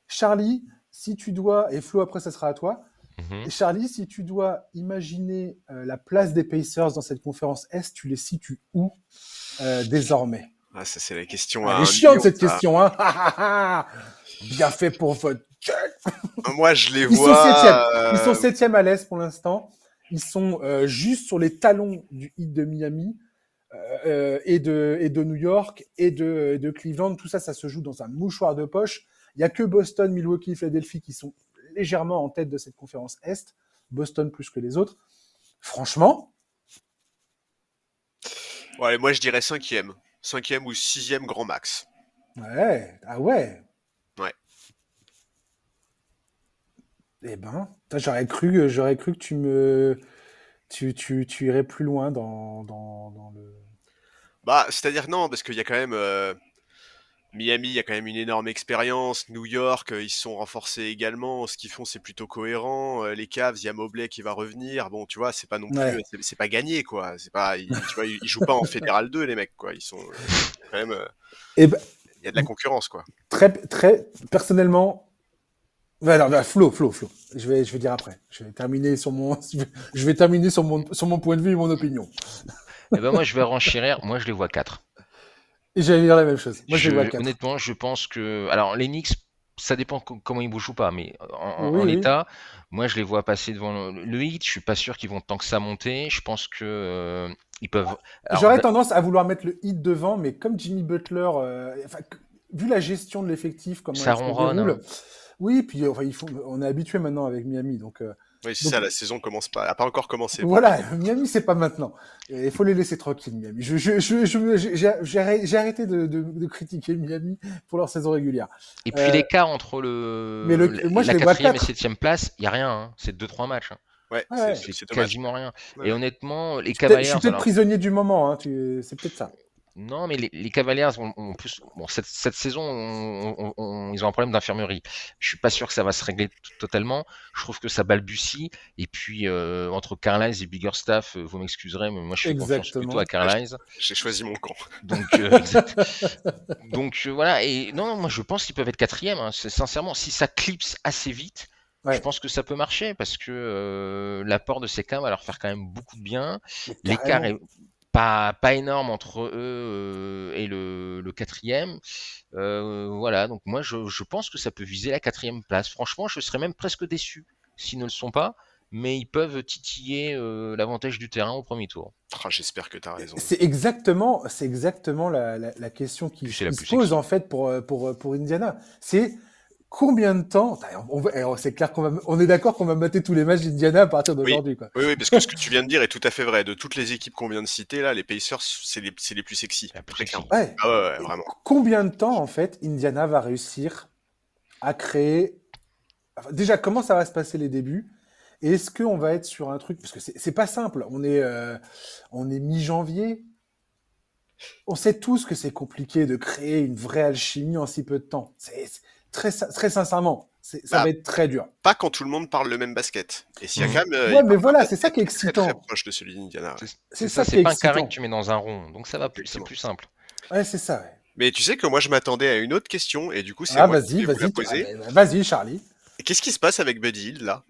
Charlie, si tu dois, et Flo après ça sera à toi. Mm-hmm. Charlie, si tu dois imaginer euh, la place des Pacers dans cette conférence Est, tu les situes où euh, désormais? Ah, ça c'est la question. Elle est chiante cette ça. question, hein Bien fait pour votre Moi, je les Ils vois. Sont septième. Ils sont septième à l'Est pour l'instant. Ils sont euh, juste sur les talons du hit de Miami euh, et, de, et de New York et de, de Cleveland. Tout ça, ça se joue dans un mouchoir de poche. Il y a que Boston, Milwaukee, Philadelphie qui sont légèrement en tête de cette conférence Est. Boston plus que les autres. Franchement. Ouais, moi je dirais cinquième. Cinquième ou sixième grand max. Ouais, ah ouais. Ouais. Eh ben, j'aurais cru, j'aurais cru que tu me, tu, tu, tu irais plus loin dans, dans, dans le. Bah, c'est-à-dire non, parce qu'il y a quand même euh, Miami, il y a quand même une énorme expérience. New York, euh, ils se sont renforcés également. Ce qu'ils font, c'est plutôt cohérent. Euh, les Cavs, il y a Mobley qui va revenir. Bon, tu vois, c'est pas non plus, Ouais. c'est- pas gagné quoi. C'est pas, ils, tu vois, ils, ils jouent pas en fédéral 2 les mecs quoi. Ils sont euh, quand même, euh, Eh ben, il y a de la concurrence quoi. très, très, personnellement. Ouais, non, bah, Flo, Flo, Flo. Je vais, je vais dire après. Je vais terminer sur mon, je vais terminer sur mon, sur mon point de vue et mon opinion. Eh ben moi, je vais renchérir. Moi, je les vois 4. Et j'allais dire la même chose. Moi, je, Je- les vois quatre. honnêtement, je pense que. Alors, les Knicks, ça dépend co- comment ils bougent ou pas, mais en, Oui, en oui. état, moi, je les vois passer devant le, le Heat. Je suis pas sûr qu'ils vont tant que ça monter. Je pense que euh, ils peuvent. J'aurais da- tendance à vouloir mettre le hit devant, mais comme Jimmy Butler, euh, enfin, vu la gestion de l'effectif, comment Ça ronronne, déroule, hein. Oui, puis enfin, il faut, on est habitué maintenant avec Miami, donc euh, Oui, c'est ça, la saison commence pas, a pas encore commencé. Voilà, Miami, c'est pas maintenant. Il faut les laisser tranquilles, Miami. Je, je, je, j'ai arrêté de, de, de, critiquer Miami pour leur saison régulière. Et puis euh, l'écart entre le, mais le, moi, la quatrième et septième place, il y a rien. Hein. C'est 2-3 matchs. Hein. Ouais, c'est quasiment rien. Et honnêtement, les Cavaliers. Je suis peut-être prisonnier du moment, hein, tu... c'est peut-être ça. Non, mais les, Cavaliers ont, plus. Bon, cette, saison, ils ont un problème d'infirmerie. Je suis pas sûr que ça va se régler totalement. Je trouve que ça balbutie. Et puis, euh, entre Carlisle et Biggerstaff, euh, vous m'excuserez, mais moi je suis confiance plutôt à Carlisle. J'ai choisi mon camp. Donc, euh, Donc voilà. Et non, moi je pense qu'ils peuvent être quatrième. Hein. Sincèrement, si ça clipse assez vite, Je pense que ça peut marcher parce que l'apport de ces cas va leur faire quand même beaucoup de bien. L'écart est pas, énorme entre eux euh, et le, quatrième. Euh, voilà, donc moi je, pense que ça peut viser la quatrième place. Franchement, je serais même presque déçu s'ils ne le sont pas, mais ils peuvent titiller euh, l'avantage du terrain au premier tour. Ah, j'espère que tu as raison. C'est exactement, c'est exactement la, question qui, se pose en fait pour, pour, pour Indiana. C'est combien de temps C'est clair qu'on va, on est d'accord qu'on va mater tous les matchs d'Indiana à partir d'aujourd'hui. Oui. oui. parce que ce que tu viens de dire est tout à fait vrai. De toutes les équipes qu'on vient de citer, là, les Pacers, c'est les, les, plus sexy. Ouais. Ah ouais, vraiment. Combien de temps, en fait, Indiana va réussir à créer. déjà, comment ça va se passer les débuts? Et est-ce qu'on va être sur un truc. Parce que c'est pas simple. On est, euh, on est mi-janvier. On sait tous que c'est compliqué de créer une vraie alchimie en si peu de temps. C'est très, très sincèrement, ça bah, va être très dur. Pas quand tout le monde parle le même basket. Et s'il y a quand même. ouais, mais voilà, c'est ça qui est excitant. Très, proche de celui d'Indiana. C'est ça, c'est pas un carré que tu mets dans un rond, donc ça va plus, c'est plus simple. Ouais, c'est ça. Mais tu sais que moi je m'attendais à une autre question et du coup c'est ah, vas-y, vas-y, ah, vas-y, Charlie. Qu'est-ce qui se passe avec Buddy Hill là?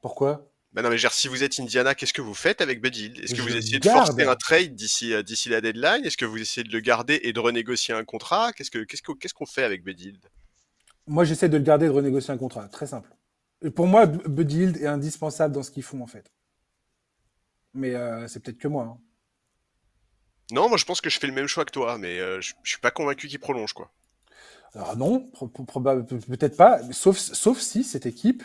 Pourquoi? Ben non, mais genre, si vous êtes Indiana, qu'est-ce que vous faites avec Buddy Hill? Est-ce que vous essayez de forcer un trade d'ici euh, d'ici la deadline? Est-ce que vous essayez de le garder et de renégocier un contrat? Qu'est-ce que qu'est-ce qu'on fait avec Buddy Hill? Moi, j'essaie de le garder et de renégocier un contrat. Très simple. Et pour moi, Buddy Hield est indispensable dans ce qu'ils font, en fait. Mais euh, c'est peut-être que moi. Hein. Non, moi, je pense que je fais le même choix que toi, mais euh, je, je suis pas convaincu qu'il prolonge, quoi. Alors non, peut-être pas, sauf, sauf si cette équipe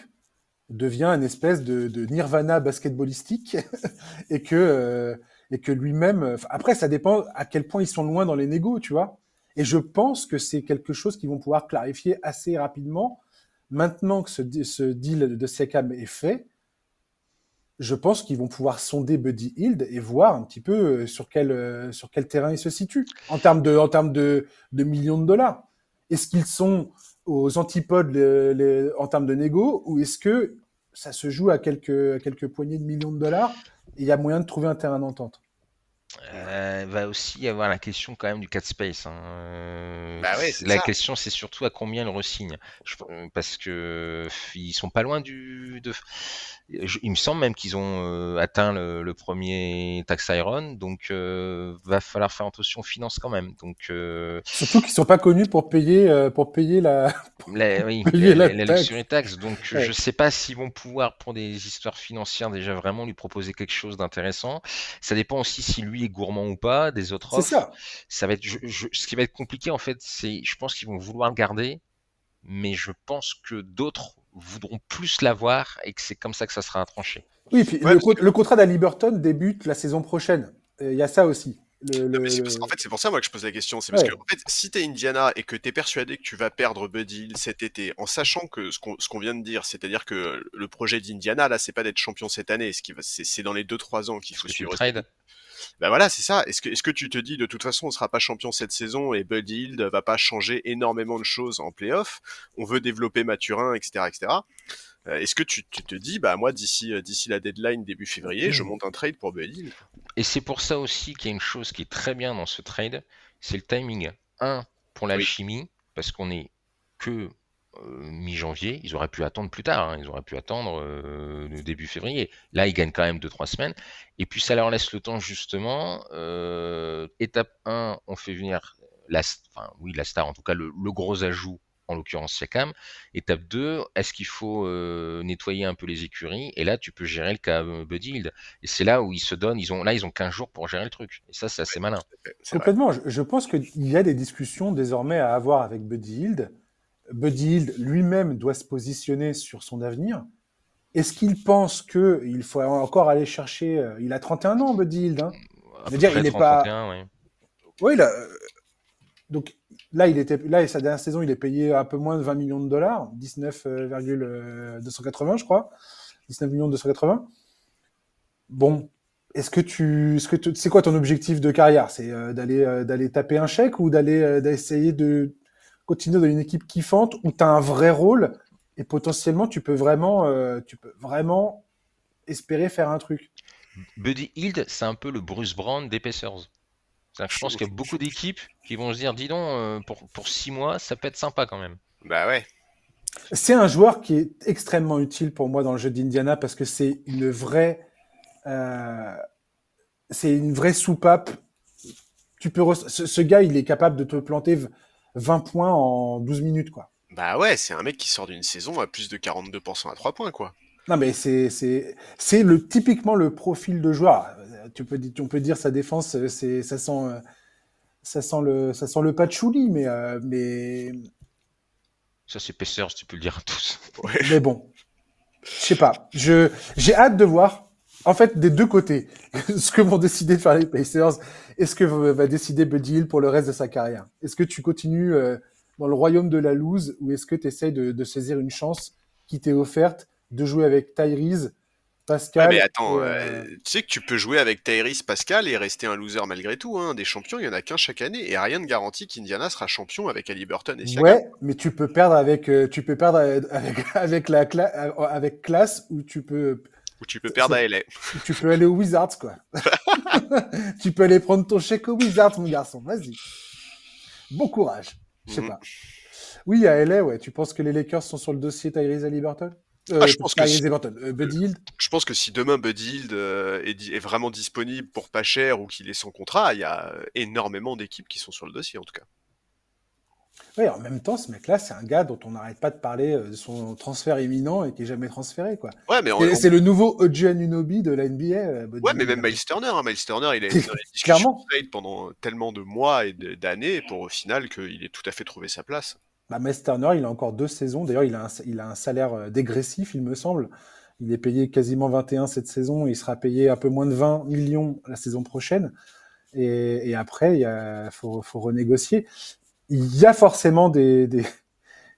devient une espèce de, nirvana basketballistique et que, euh, et que lui-même. Après, ça dépend à quel point ils sont loin dans les négos, tu vois. Et je pense que c'est quelque chose qu'ils vont pouvoir clarifier assez rapidement. Maintenant que ce, deal de Siakam est fait, je pense qu'ils vont pouvoir sonder Buddy Hield et voir un petit peu euh, sur quel, euh, sur quel terrain il se situe en termes de, millions de dollars. Est-ce qu'ils sont aux antipodes en termes de négo ou est-ce que ça se joue à quelques, quelques poignées de millions de dollars et il y a moyen de trouver un terrain d'entente? Euh, va aussi y avoir la question quand même du cat space. Hein. Euh, bah la question, c'est surtout à combien le resigne. Parce que ils sont pas loin du. De... il me semble même qu'ils ont euh, atteint le, premier tax iron, donc va falloir faire attention aux finances quand même. Donc surtout qu'ils sont pas connus pour payer pour payer la. la oui, la, la, taxe. Donc je sais pas s'ils vont pouvoir pour des histoires financières déjà vraiment lui proposer quelque chose d'intéressant. Ça dépend aussi si lui est gourmand ou pas, des autres offres. ça. Ça va être, ce qui va être compliqué en fait, c'est, je pense qu'ils vont vouloir le garder, mais je pense que d'autres voudront plus l'avoir et que c'est comme ça que ça sera tranché. Oui, puis le, contrat d'Aliberton débute la saison prochaine. Il y a ça aussi. en fait, c'est pour ça moi que je pose la question. C'est parce que en fait, si t'es Indiana et que t'es persuadé que tu vas perdre Buddy Hill cet été, en sachant que ce qu'on vient de dire, c'est-à-dire que le projet d'Indiana là, c'est pas d'être champion cette année, ce qui c'est dans les 2-3 ans qu'il faut suivre. Ben voilà, c'est ça. Est-ce que, est-ce que tu te dis de toute façon on sera pas champion cette saison et Bud Hield va pas changer énormément de choses en playoff? On veut développer Mathurin, etc., etc. Euh, est-ce que tu, te dis, bah moi d'ici euh, d'ici la deadline début février, je monte un trade pour Bud Hield? Et c'est pour ça aussi qu'il y a une chose qui est très bien dans ce trade, c'est le timing. Un pour l'alchimie, parce qu'on est que mi-janvier, ils auraient pu attendre plus tard, hein. ils auraient pu attendre euh, le début février. Là, ils gagnent quand même 2-3 semaines. Et puis ça leur laisse le temps justement. Euh, étape 1, on fait venir la, enfin, oui, la star, en tout cas le, gros ajout, en l'occurrence Siakam. Étape 2, est-ce qu'il faut nettoyer un peu les écuries? Et là, tu peux gérer le cas Buddy Hield. Et c'est là où ils se donnent, ils ont, là, ils ont 15 jours pour gérer le truc. Et ça, c'est assez malin. Complètement. Je, je, pense qu'il y a des discussions désormais à avoir avec Buddy Hield Buddy Hield lui-même doit se positionner sur son avenir. est-ce qu'il pense que il faut encore aller chercher euh, Il a 31 ans, Buddy Hield. Hein dire, il est pas- 31, ouais. Oui, là, euh, donc là, il était là, et sa dernière saison, il est payé un peu moins de 20 millions de dollars, 19,280, je crois, 19 millions 280. Bon, est-ce que tu, est-ce que tu- c'est quoi ton objectif de carrière? C'est euh, d'aller euh, d'aller taper un chèque ou d'aller euh, d'essayer de continuer dans une équipe kiffante où tu as un vrai rôle et potentiellement tu peux vraiment, euh, tu peux vraiment espérer faire un truc. Buddy Hield, c'est un peu le Bruce Brown des Pacers. Je pense qu'il y a beaucoup d'équipes qui vont se dire, dis donc, euh, pour, pour six mois, ça peut être sympa quand même. Bah ouais. C'est un joueur qui est extrêmement utile pour moi dans le jeu d'Indiana parce que c'est une vraie, euh, c'est une vraie soupape. Tu peux, ce, ce gars, il est capable de te planter 20 points en 12 minutes, quoi. Bah ouais, c'est un mec qui sort d'une saison à plus de 42% à 3 points, quoi. Non, mais c'est, c'est, c'est le, typiquement le profil de joueur. Tu peux, on peut dire sa défense, c'est, ça sent, ça sent le, ça sent le patchouli, mais, euh, mais, Ça, c'est Pacers, tu peux le dire à tous. Mais bon, je sais pas. Je j'ai hâte de voir. En fait, des deux côtés, ce que vont décider de faire les Pacers et ce que va décider Buddy Hill pour le reste de sa carrière. Est-ce que tu continues euh, dans le royaume de la loose ou est-ce que tu essayes de, de saisir une chance qui t'est offerte de jouer avec Tyrese, Pascal mais attends, et, euh, euh, tu sais que tu peux jouer avec Tyrese Pascal et rester un loser malgré tout. Hein. Des champions, il y en a qu'un chaque année et rien ne garantit qu'Indiana sera champion avec Halliburton et Siakam. Ouais, mais tu peux perdre avec tu peux perdre avec avec la cla- avec classe ou tu peux Ou tu peux perdre à LA. Tu peux aller aux Wizards, quoi. tu peux aller prendre ton chèque aux Wizards, mon garçon. Vas-y. Bon courage. Je sais Mhm. pas. Oui, à LA, ouais. Tu penses que les Lakers sont sur le dossier Tyrese Halliburton? Euh, Ah, je pense que si. Euh, Buddy Hield? Je pense que si demain Buddy Hield euh, est, est vraiment disponible pour pas cher ou qu'il est sans contrat, il y a euh, énormément d'équipes qui sont sur le dossier en tout cas. Oui, en même temps, ce mec-là, c'est un gars dont on n'arrête pas de parler euh, de son transfert imminent et qui est jamais transféré, quoi. Ouais, mais, C'est le nouveau OG Anunobi de la NBA. euh, ouais, mais même Miles Turner, hein, Miles Turner, il a été dans les Clairement. pendant tellement de mois et d'années pour au final qu'il ait tout à fait trouvé sa place. Bah, Miles Turner, il a encore deux saisons. D'ailleurs, il, a un- il a un salaire euh, dégressif, il me semble. Il est payé quasiment 21 cette saison. Il sera payé un peu moins de 20 millions la saison prochaine. Et, et après, il faut, faut renégocier. Il y a forcément des, des,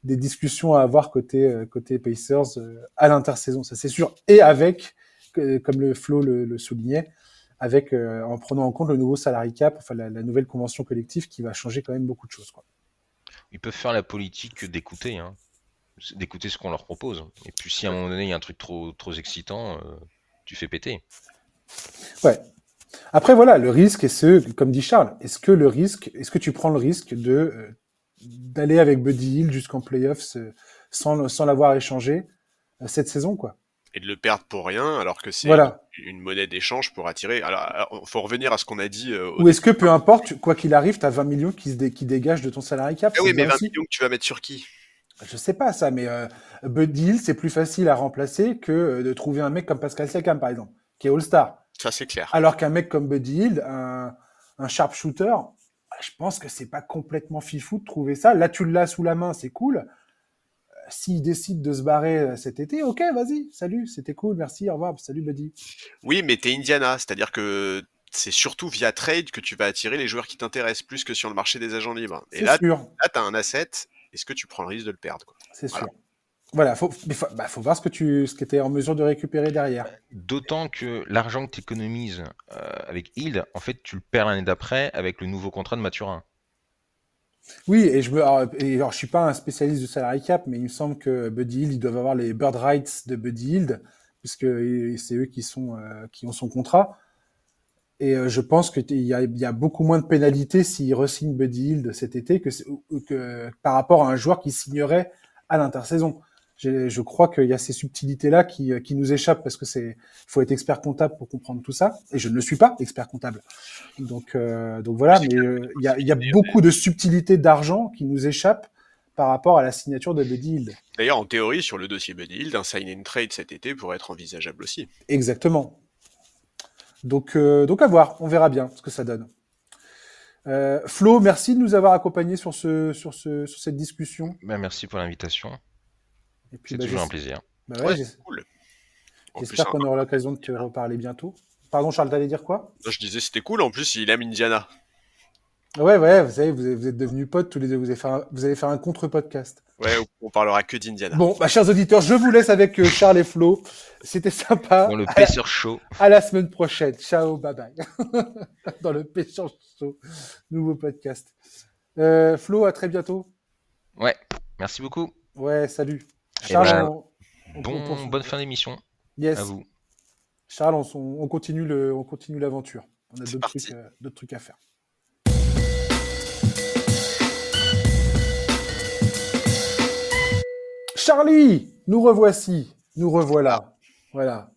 des discussions à avoir côté, euh, côté Pacers euh, à l'intersaison, ça c'est sûr. Et avec, comme le Flo le, le soulignait, avec, euh, en prenant en compte le nouveau salary cap, enfin la, la nouvelle convention collective qui va changer quand même beaucoup de choses. Quoi. Ils peuvent faire la politique d'écouter, hein. D'écouter ce qu'on leur propose. Et puis si à un moment donné il y a un truc trop, trop excitant, euh, tu fais péter. Ouais. Après, voilà, le risque, est ce, comme dit Charles, est-ce que le risque, est-ce que tu prends le risque de euh, d'aller avec Buddy Hill jusqu'en playoffs euh, sans, sans l'avoir échangé euh, cette saison, quoi? Et de le perdre pour rien alors que c'est Voilà. une monnaie d'échange pour attirer. Alors, alors, faut revenir à ce qu'on a dit. euh, Ou est-ce que peu importe, quoi qu'il arrive, tu as 20 millions qui, se dé- qui dégagent de ton salarié cap Ah oui, mais bien 20 aussi. millions que tu vas mettre sur qui? Je sais pas ça, mais euh, Buddy Hill, c'est plus facile à remplacer que euh, de trouver un mec comme Pascal Siakam, par exemple, qui est All-Star. Ça, c'est clair. Alors qu'un mec comme Buddy Hield, un, un sharpshooter, je pense que c'est pas complètement fifou de trouver ça. Là, tu l'as sous la main, c'est cool. Euh, S'il décide de se barrer euh, cet été, ok, vas-y, salut, c'était cool, merci, au revoir, salut Buddy. Oui, mais t'es Indiana, c'est-à-dire que c'est surtout via trade que tu vas attirer les joueurs qui t'intéressent plus que sur le marché des agents libres. Et là, sûr, là t'as un asset. Est-ce que tu prends le risque de le perdre c'est Voilà. sûr. Voilà, faut, faut, bah, faut voir ce que tu, ce que t'es en mesure de récupérer derrière. D'autant que l'argent que tu économises euh, avec Hild, en fait, tu le perds l'année d'après avec le nouveau contrat de Mathurin. Oui, et je me, alors, et alors, je suis pas un spécialiste du salary cap, mais il me semble que Buddy Hield, ils doivent avoir les bird rights de Buddy Hield, puisque c'est eux qui sont, euh, qui ont son contrat. Et euh, je pense qu'il y a, il y a beaucoup moins de pénalités s'il re-signe Buddy Hield cet été que par rapport à un joueur qui signerait à l'intersaison. Je crois qu'il y a ces subtilités-là qui, euh, qui nous échappent parce que c'est, faut être expert comptable pour comprendre tout ça. Et je ne le suis pas expert comptable. Donc, euh, donc voilà, mais euh, il y a, il y a beaucoup de subtilités d'argent qui nous échappent par rapport à la signature de Buddy. D'ailleurs, en théorie, sur le dossier Buddy un sign and trade cet été pourrait être envisageable aussi. Exactement. Donc, euh, donc à voir, on verra bien ce que ça donne. Euh, Flo, merci de nous avoir accompagnés sur, ce, sur, ce, sur cette discussion. Ben, merci pour l'invitation. Et puis, C'est bah, toujours un plaisir. bah ouais, Ouais, j'es- c'est cool. J'espère qu'on aura l'occasion de te reparler bientôt. Pardon, Charles, t'allais dire quoi? Je disais c'était cool. En plus, il aime Indiana. Ouais, ouais, vous savez, vous êtes devenus potes tous les deux. Vous allez faire un, vous allez faire un contre-podcast. Ouais, on parlera que d'Indiana. Bon, bah, chers auditeurs, je vous laisse avec euh, Charles et Flo. C'était sympa. Dans le pêcheur chaud. À la semaine prochaine. Ciao, bye bye. Dans le pêcheur chaud. Nouveau podcast. Euh, Flo, à très bientôt. Ouais, merci beaucoup. Ouais, salut. Eh Charles, ben, bon, bonne fin d'émission. Yes. À vous. Charles, on, on continue le, on continue l'aventure. On a d'autres trucs, euh, trucs à faire. Charlie, nous revoici, nous revoilà. Voilà.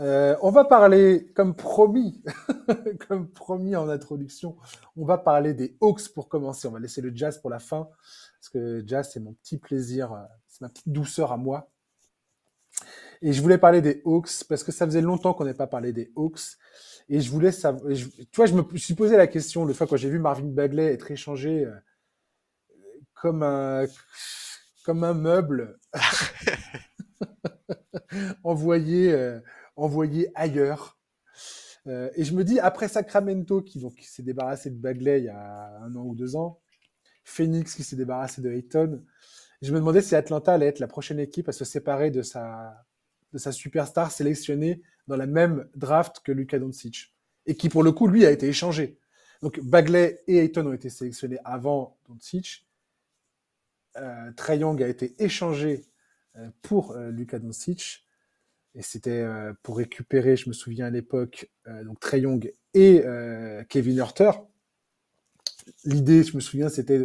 Euh, on va parler, comme promis, comme promis en introduction, on va parler des Hawks pour commencer. On va laisser le jazz pour la fin, parce que jazz, c'est mon petit plaisir, euh, c'est ma petite douceur à moi. Et je voulais parler des Hawks parce que ça faisait longtemps qu'on n'avait pas parlé des Hawks. Et je voulais savoir. tu vois, je me suis posé la question le fois quand j'ai vu Marvin Bagley être échangé euh, comme un comme un meuble envoyé euh, envoyé ailleurs. Euh, et je me dis après Sacramento qui donc s'est débarrassé de Bagley il y a un an ou deux ans, Phoenix qui s'est débarrassé de Ayton. Je me demandais si Atlanta allait être la prochaine équipe à se séparer de sa de sa superstar sélectionnée dans la même draft que Luka Doncic. Et qui, pour le coup, lui, a été échangé. Donc, Bagley et Ayton ont été sélectionnés avant Doncic. Euh, Trey Young a été échangé euh, pour euh, Luka Doncic. Et c'était euh, pour récupérer, je me souviens à l'époque, donc Trey Young et Kevin Hurter. L'idée, je me souviens, c'était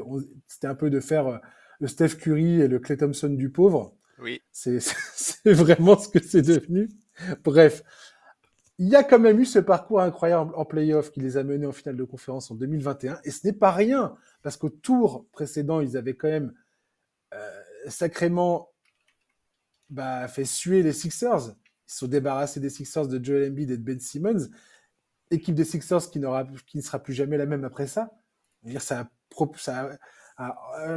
un peu de faire le Steph Curry et le Clay Thompson du pauvre. Oui. C'est vraiment ce que c'est devenu. Bref, il y a quand même eu ce parcours incroyable en playoff qui les a menés en finale de conférence en 2021. Et ce n'est pas rien, parce qu'au tour précédent, ils avaient quand même euh, sacrément bah, fait suer les Sixers. Ils se sont débarrassés des Sixers de Joel Embiid et de Ben Simmons. Équipe des Sixers qui, qui ne sera plus jamais la même après ça. Dire, ça, a, ça a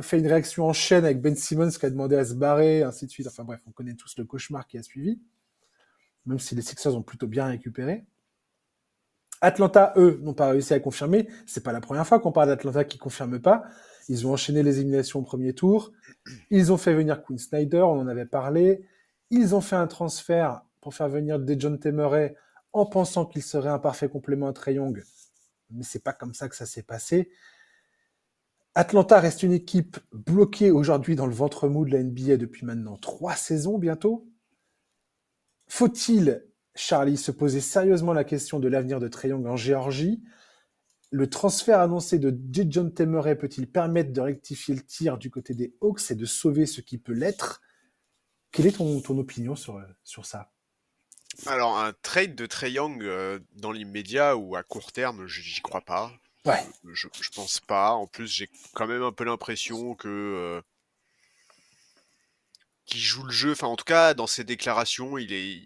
fait une réaction en chaîne avec Ben Simmons qui a demandé à se barrer, ainsi de suite. Enfin bref, on connaît tous le cauchemar qui a suivi, même si les Sixers ont plutôt bien récupéré. Atlanta, eux, n'ont pas réussi à confirmer. C'est pas la première fois qu'on parle d'Atlanta qui confirme pas. Ils ont enchaîné les éliminations au premier tour. Ils ont fait venir Quinn Snyder, on en avait parlé. Ils ont fait un transfert pour faire venir Dejon Temeray en pensant qu'il serait un parfait complément à Trey Young. Mais c'est pas comme ça que ça s'est passé. Atlanta reste une équipe bloquée aujourd'hui dans le ventre mou de la NBA depuis maintenant trois saisons bientôt. Faut-il, Charlie, se poser sérieusement la question de l'avenir de Young en Géorgie? Le transfert annoncé de. John Temeray peut-il permettre de rectifier le tir du côté des Hawks et de sauver ce qui peut l'être? Quelle est ton, opinion sur, ça? Alors, un trade de Trae Young euh, dans l'immédiat ou à court terme, j'y crois pas. Je, je pense pas. En plus, j'ai quand même un peu l'impression que euh, qu'il joue le jeu. Enfin, en tout cas, dans ses déclarations, il est,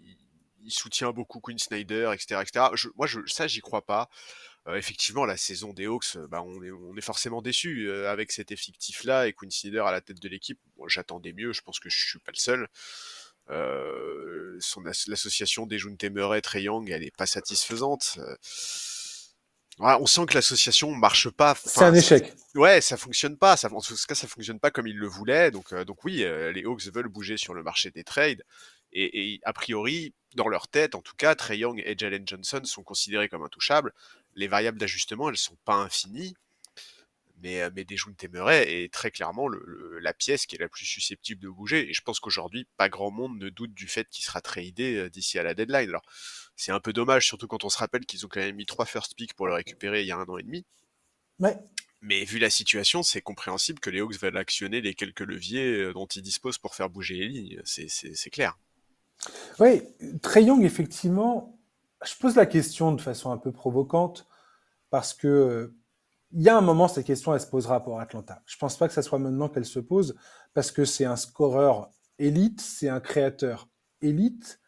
il soutient beaucoup Quinn Snyder, etc., etc. Je, moi, je, ça, j'y crois pas. Euh, effectivement, la saison des Hawks, bah, on, est, on est forcément déçu euh, avec cet effectif-là et Quinn Snyder à la tête de l'équipe. Bon, J'attendais mieux. Je pense que je suis pas le seul. Euh, son l'association des June Temeray, Trey Young, elle est pas satisfaisante. On sent que l'association marche pas. C'est un échec. ouais, ça fonctionne pas. Ça, en tout cas, ça fonctionne pas comme il le voulait. Donc, euh, donc oui, euh, les Hawks veulent bouger sur le marché des trades. Et, et, a priori, dans leur tête, en tout cas, Trey Young et Jalen Johnson sont considérés comme intouchables. Les variables d'ajustement, elles sont pas infinies. Mais, mais Dejoun Temeray est très clairement le, la pièce qui est la plus susceptible de bouger. Et je pense qu'aujourd'hui, pas grand monde ne doute du fait qu'il sera tradé d'ici à la deadline. Alors, c'est un peu dommage, surtout quand on se rappelle qu'ils ont quand même mis trois first picks pour le récupérer il y a un an et demi. Ouais. Mais vu la situation, c'est compréhensible que les Hawks veulent actionner les quelques leviers dont ils disposent pour faire bouger les lignes. C'est clair. Oui, Trey Young, effectivement, je pose la question de façon un peu provocante parce que il y a un moment, cette question, elle se posera pour Atlanta. Je pense pas que ce soit maintenant qu'elle se pose parce que c'est un scoreur élite, c'est un créateur élite.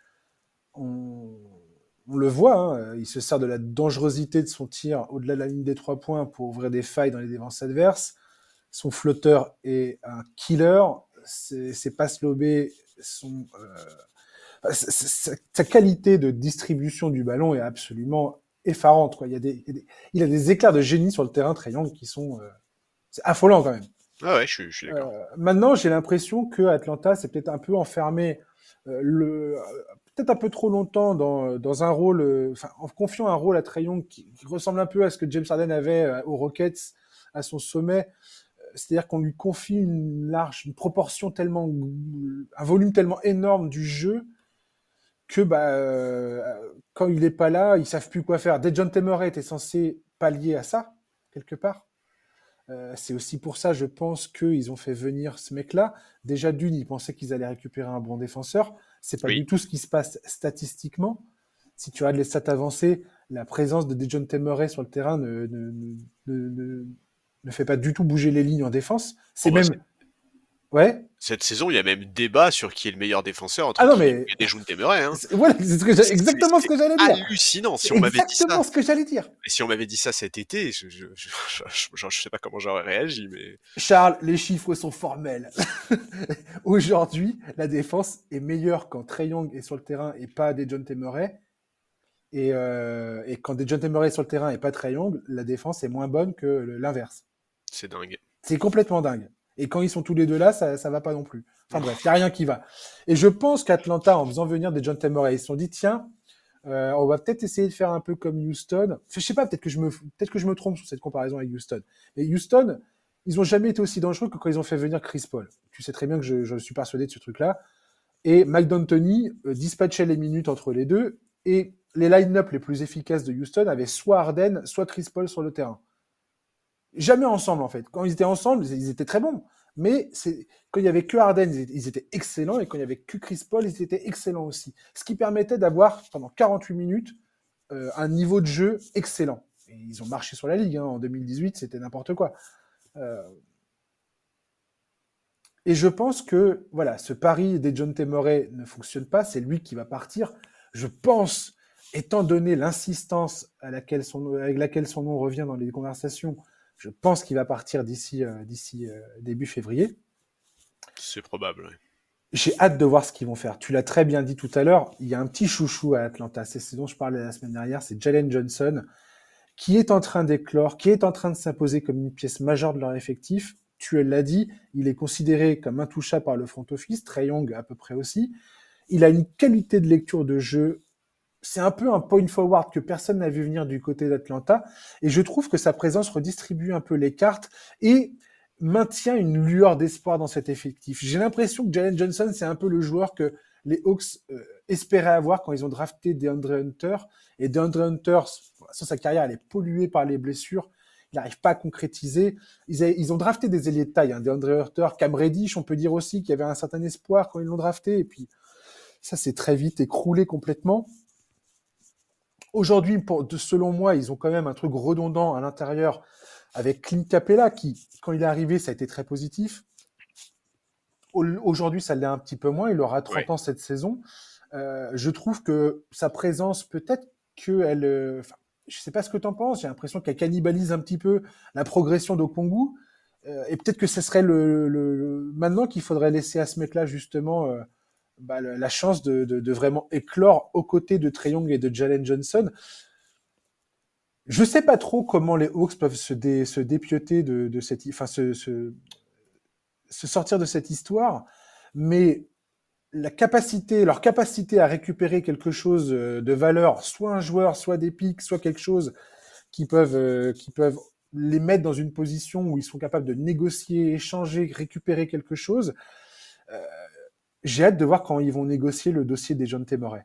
On, le voit, hein, il se sert de la dangerosité de son tir au-delà de la ligne des trois points pour ouvrir des failles dans les défenses adverses. Son flotteur est un killer. Ses, passes lobées sont, euh, sa qualité de distribution du ballon est absolument effarante. Quoi. Il, y a des, il, a des, éclairs de génie sur le terrain Triangle qui sont euh, c'est affolant quand même. Ah ouais, je suis, d'accord. Euh, maintenant, j'ai l'impression que Atlanta s'est peut-être un peu enfermé euh, le peut-être un peu trop longtemps dans, dans un rôle, enfin, en confiant un rôle à qui, qui, ressemble un peu à ce que James Harden avait aux Rockets à son sommet. C'est-à-dire qu'on lui confie une large, une proportion tellement, un volume tellement énorme du jeu que bah, euh, quand il n'est pas là, ils savent plus quoi faire. Dejon Temeray était censé pallier à ça, quelque part. Euh, c'est aussi pour ça, je pense, qu'ils ont fait venir ce mec-là. Déjà, d'une, ils pensaient qu'ils allaient récupérer un bon défenseur. C'est pas du tout ce qui se passe statistiquement. Si tu regardes les stats avancées, la présence de Dejon Temeray sur le terrain ne, ne, ne, ne, fait pas du tout bouger les lignes en défense. C'est oh, bah, même, Ouais. Cette saison, il y a même débat sur qui est le meilleur défenseur entre ah non, mais... et Dejoun Temeray. Hein. Voilà, c'est exactement ce que j'allais dire. Hallucinant. Si on m'avait dit ça. Exactement ce que j'allais dire. Et si on m'avait dit ça cet été, je, je, je, je, je sais pas comment j'aurais réagi, mais. Charles, les chiffres sont formels. Aujourd'hui, la défense est meilleure quand Trey Young est sur le terrain et pas Dejoun Temeray. Et, euh, et quand Dejoun Temeray est sur le terrain et pas Trey Young, la défense est moins bonne que l'inverse. C'est dingue. C'est complètement dingue. Et quand ils sont tous les deux là, ça, ça va pas non plus. Enfin bref, il n'y a rien qui va. Et je pense qu'Atlanta, en faisant venir des John Temeray, ils se sont dit, tiens, euh, on va peut-être essayer de faire un peu comme Houston. Je sais pas, peut-être que je me, peut-être que je me trompe sur cette comparaison avec Houston. Mais Houston, ils ont jamais été aussi dangereux que quand ils ont fait venir Chris Paul. Tu sais très bien que je, suis persuadé de ce truc-là. Et D'Antoni euh, dispatchait les minutes entre les deux. Et les line-up les plus efficaces de Houston avaient soit Harden, soit Chris Paul sur le terrain. Jamais ensemble, en fait. Quand ils étaient ensemble, ils étaient très bons. Mais quand il y avait que Harden, ils étaient excellents, et quand il y avait que Chris Paul, ils étaient excellents aussi. Ce qui permettait d'avoir pendant 48 minutes euh, un niveau de jeu excellent. Et ils ont marché sur la ligue hein. en 2018, c'était n'importe quoi. Euh... Et je pense que voilà, ce pari des John Temeray ne fonctionne pas. C'est lui qui va partir. Je pense, étant donné l'insistance avec laquelle son nom revient dans les conversations, je pense qu'il va partir d'ici euh, d'ici euh, début février. C'est probable. J'ai hâte de voir ce qu'ils vont faire. Tu l'as très bien dit tout à l'heure. Il y a un petit chouchou à Atlanta. C'est ce dont je parlais la semaine dernière. C'est Jalen Johnson qui est en train d'éclore, qui est en train de s'imposer comme une pièce majeure de leur effectif. Tu l'as dit, il est considéré comme intouchable par le front office, Trey Young à peu près aussi. Il a une qualité de lecture de jeu c'est un peu un point forward que personne n'a vu venir du côté d'Atlanta. Et je trouve que sa présence redistribue un peu les cartes et maintient une lueur d'espoir dans cet effectif. J'ai l'impression que Jalen Johnson, c'est un peu le joueur que les Hawks euh, espéraient avoir quand ils ont drafté DeAndre Hunter. Et DeAndre Hunter, sa carrière, elle est polluée par les blessures. Il n'arrive pas à concrétiser. Ils, ils, ont drafté des ailiers de taille. Hein. DeAndre Hunter, Cam Reddish, on peut dire aussi qu'il y avait un certain espoir quand ils l'ont drafté. Et puis, ça s'est très vite écroulé complètement. Aujourd'hui, selon moi, ils ont quand même un truc redondant à l'intérieur avec Clint Capella qui, quand il est arrivé, ça a été très positif. Aujourd'hui, ça l'est un petit peu moins. Il aura 30 ans cette saison. Euh, je trouve que sa présence, peut-être qu'elle, euh, je sais pas ce que tu en penses. J'ai l'impression qu'elle cannibalise un petit peu la progression d'Okongu. Euh, et peut-être que ce serait le, le maintenant qu'il faudrait laisser à ce mec-là justement bah, la chance de, de, vraiment éclore aux côtés de Trey Young et de Jalen Johnson. Je sais pas trop comment les Hawks peuvent se, dé, se dépioter de, de cette, enfin se, se, sortir de cette histoire, mais la capacité, leur capacité à récupérer quelque chose euh, de valeur, soit un joueur, soit des pics, soit quelque chose qui peuvent, euh, peuvent les mettre dans une position où ils sont capables de négocier, échanger, récupérer quelque chose. Euh, j'ai hâte de voir quand ils vont négocier le dossier des John Temeray.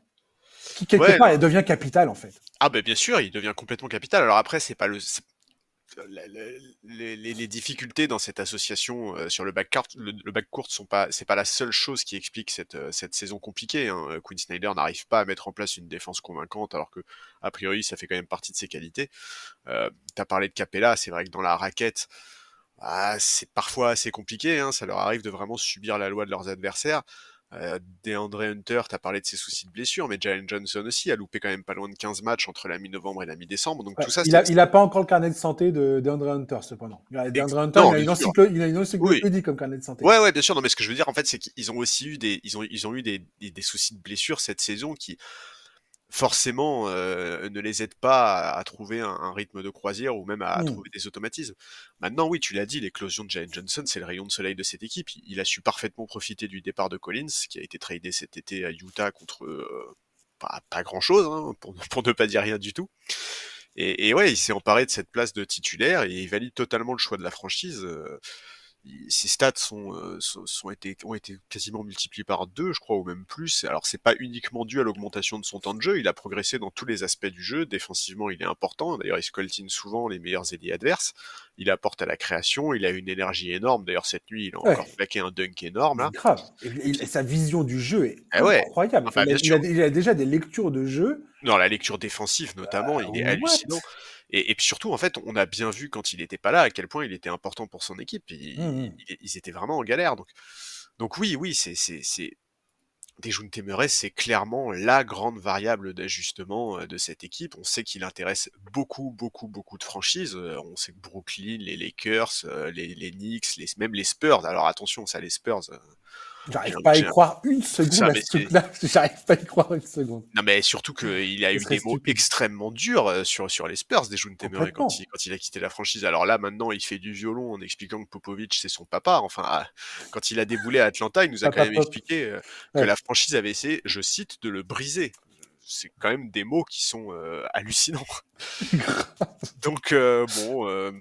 Qui, quelque part, il devient capital, en fait. Ah, ben bien sûr, il devient complètement capital. Alors après, c'est pas le. Les, les, les, difficultés dans cette association euh, sur le back le, le back court sont pas c'est pas la seule chose qui explique cette euh, cette saison compliquée. Hein. Quinn Snyder n'arrive pas à mettre en place une défense convaincante alors que a priori ça fait quand même partie de ses qualités. Euh, T'as parlé de Capella, c'est vrai que dans la raquette, ah, c'est parfois assez compliqué. Hein. Ça leur arrive de vraiment subir la loi de leurs adversaires. Euh, DeAndre Hunter, t'as parlé de ses soucis de blessure, mais Jalen Johnson aussi a loupé quand même pas loin de 15 matchs entre la mi-novembre et la mi-décembre. Donc tout ça, il, a, il a pas encore le carnet de santé de DeAndre Hunter, cependant. DeAndre Hunter, il, a une encyclopédie, il a une encyclopédie comme carnet de santé. Ouais, ouais, bien sûr. Non, mais ce que je veux dire, en fait, c'est qu'ils ont aussi eu des, ils ont, ils ont eu des, des, des soucis de blessure cette saison qui, forcément euh, ne les aide pas à, trouver un, rythme de croisière ou même à, mmh. trouver des automatismes. Maintenant, oui, tu l'as dit, l'éclosion de Jalen Johnson, c'est le rayon de soleil de cette équipe. Il, a su parfaitement profiter du départ de Collins, qui a été tradé cet été à Utah contre euh, pas, grand-chose, hein, pour, ne pas dire rien du tout. Et, et ouais, il s'est emparé de cette place de titulaire et il valide totalement le choix de la franchise. Euh, ses stats sont, sont, été, ont été quasiment multipliés par deux, je crois, ou même plus. Alors c'est pas uniquement dû à l'augmentation de son temps de jeu, il a progressé dans tous les aspects du jeu. Défensivement, il est important. D'ailleurs, il scoltine souvent les meilleurs ailiers adverses. Il apporte à la création, il a une énergie énorme. D'ailleurs, cette nuit, il a encore plaqué un dunk énorme. Là. Grave. Sa vision du jeu est eh incroyable. il, a, déjà des lectures de jeu. Non, la lecture défensive notamment, il est hallucinant. Et, et, puis surtout, en fait, on a bien vu quand il n'était pas là à quel point il était important pour son équipe. Mmh, mmh. ils étaient vraiment en galère. Donc, donc oui, oui, c'est Dejounte Temeray, c'est clairement la grande variable d'ajustement euh, de cette équipe. On sait qu'il intéresse beaucoup, beaucoup, beaucoup de franchises. Euh, on sait que Brooklyn, les Lakers, euh, les, les Knicks, les, même les Spurs. Alors attention, ça, les Spurs, J'arrive pas à y croire une seconde à ce truc-là. J'arrive pas à y croire une seconde. Non, mais surtout qu'il a eu des mots extrêmement durs euh, sur, sur les Spurs des Temeray quand il, quand il a quitté la franchise. Alors là, maintenant, il fait du violon en expliquant que Popovic, c'est son papa. Enfin, ah, quand il a déboulé à Atlanta, il nous a quand même expliqué euh, que la franchise avait essayé, je cite, de le briser c'est quand même des mots qui sont euh, hallucinants. Donc bon,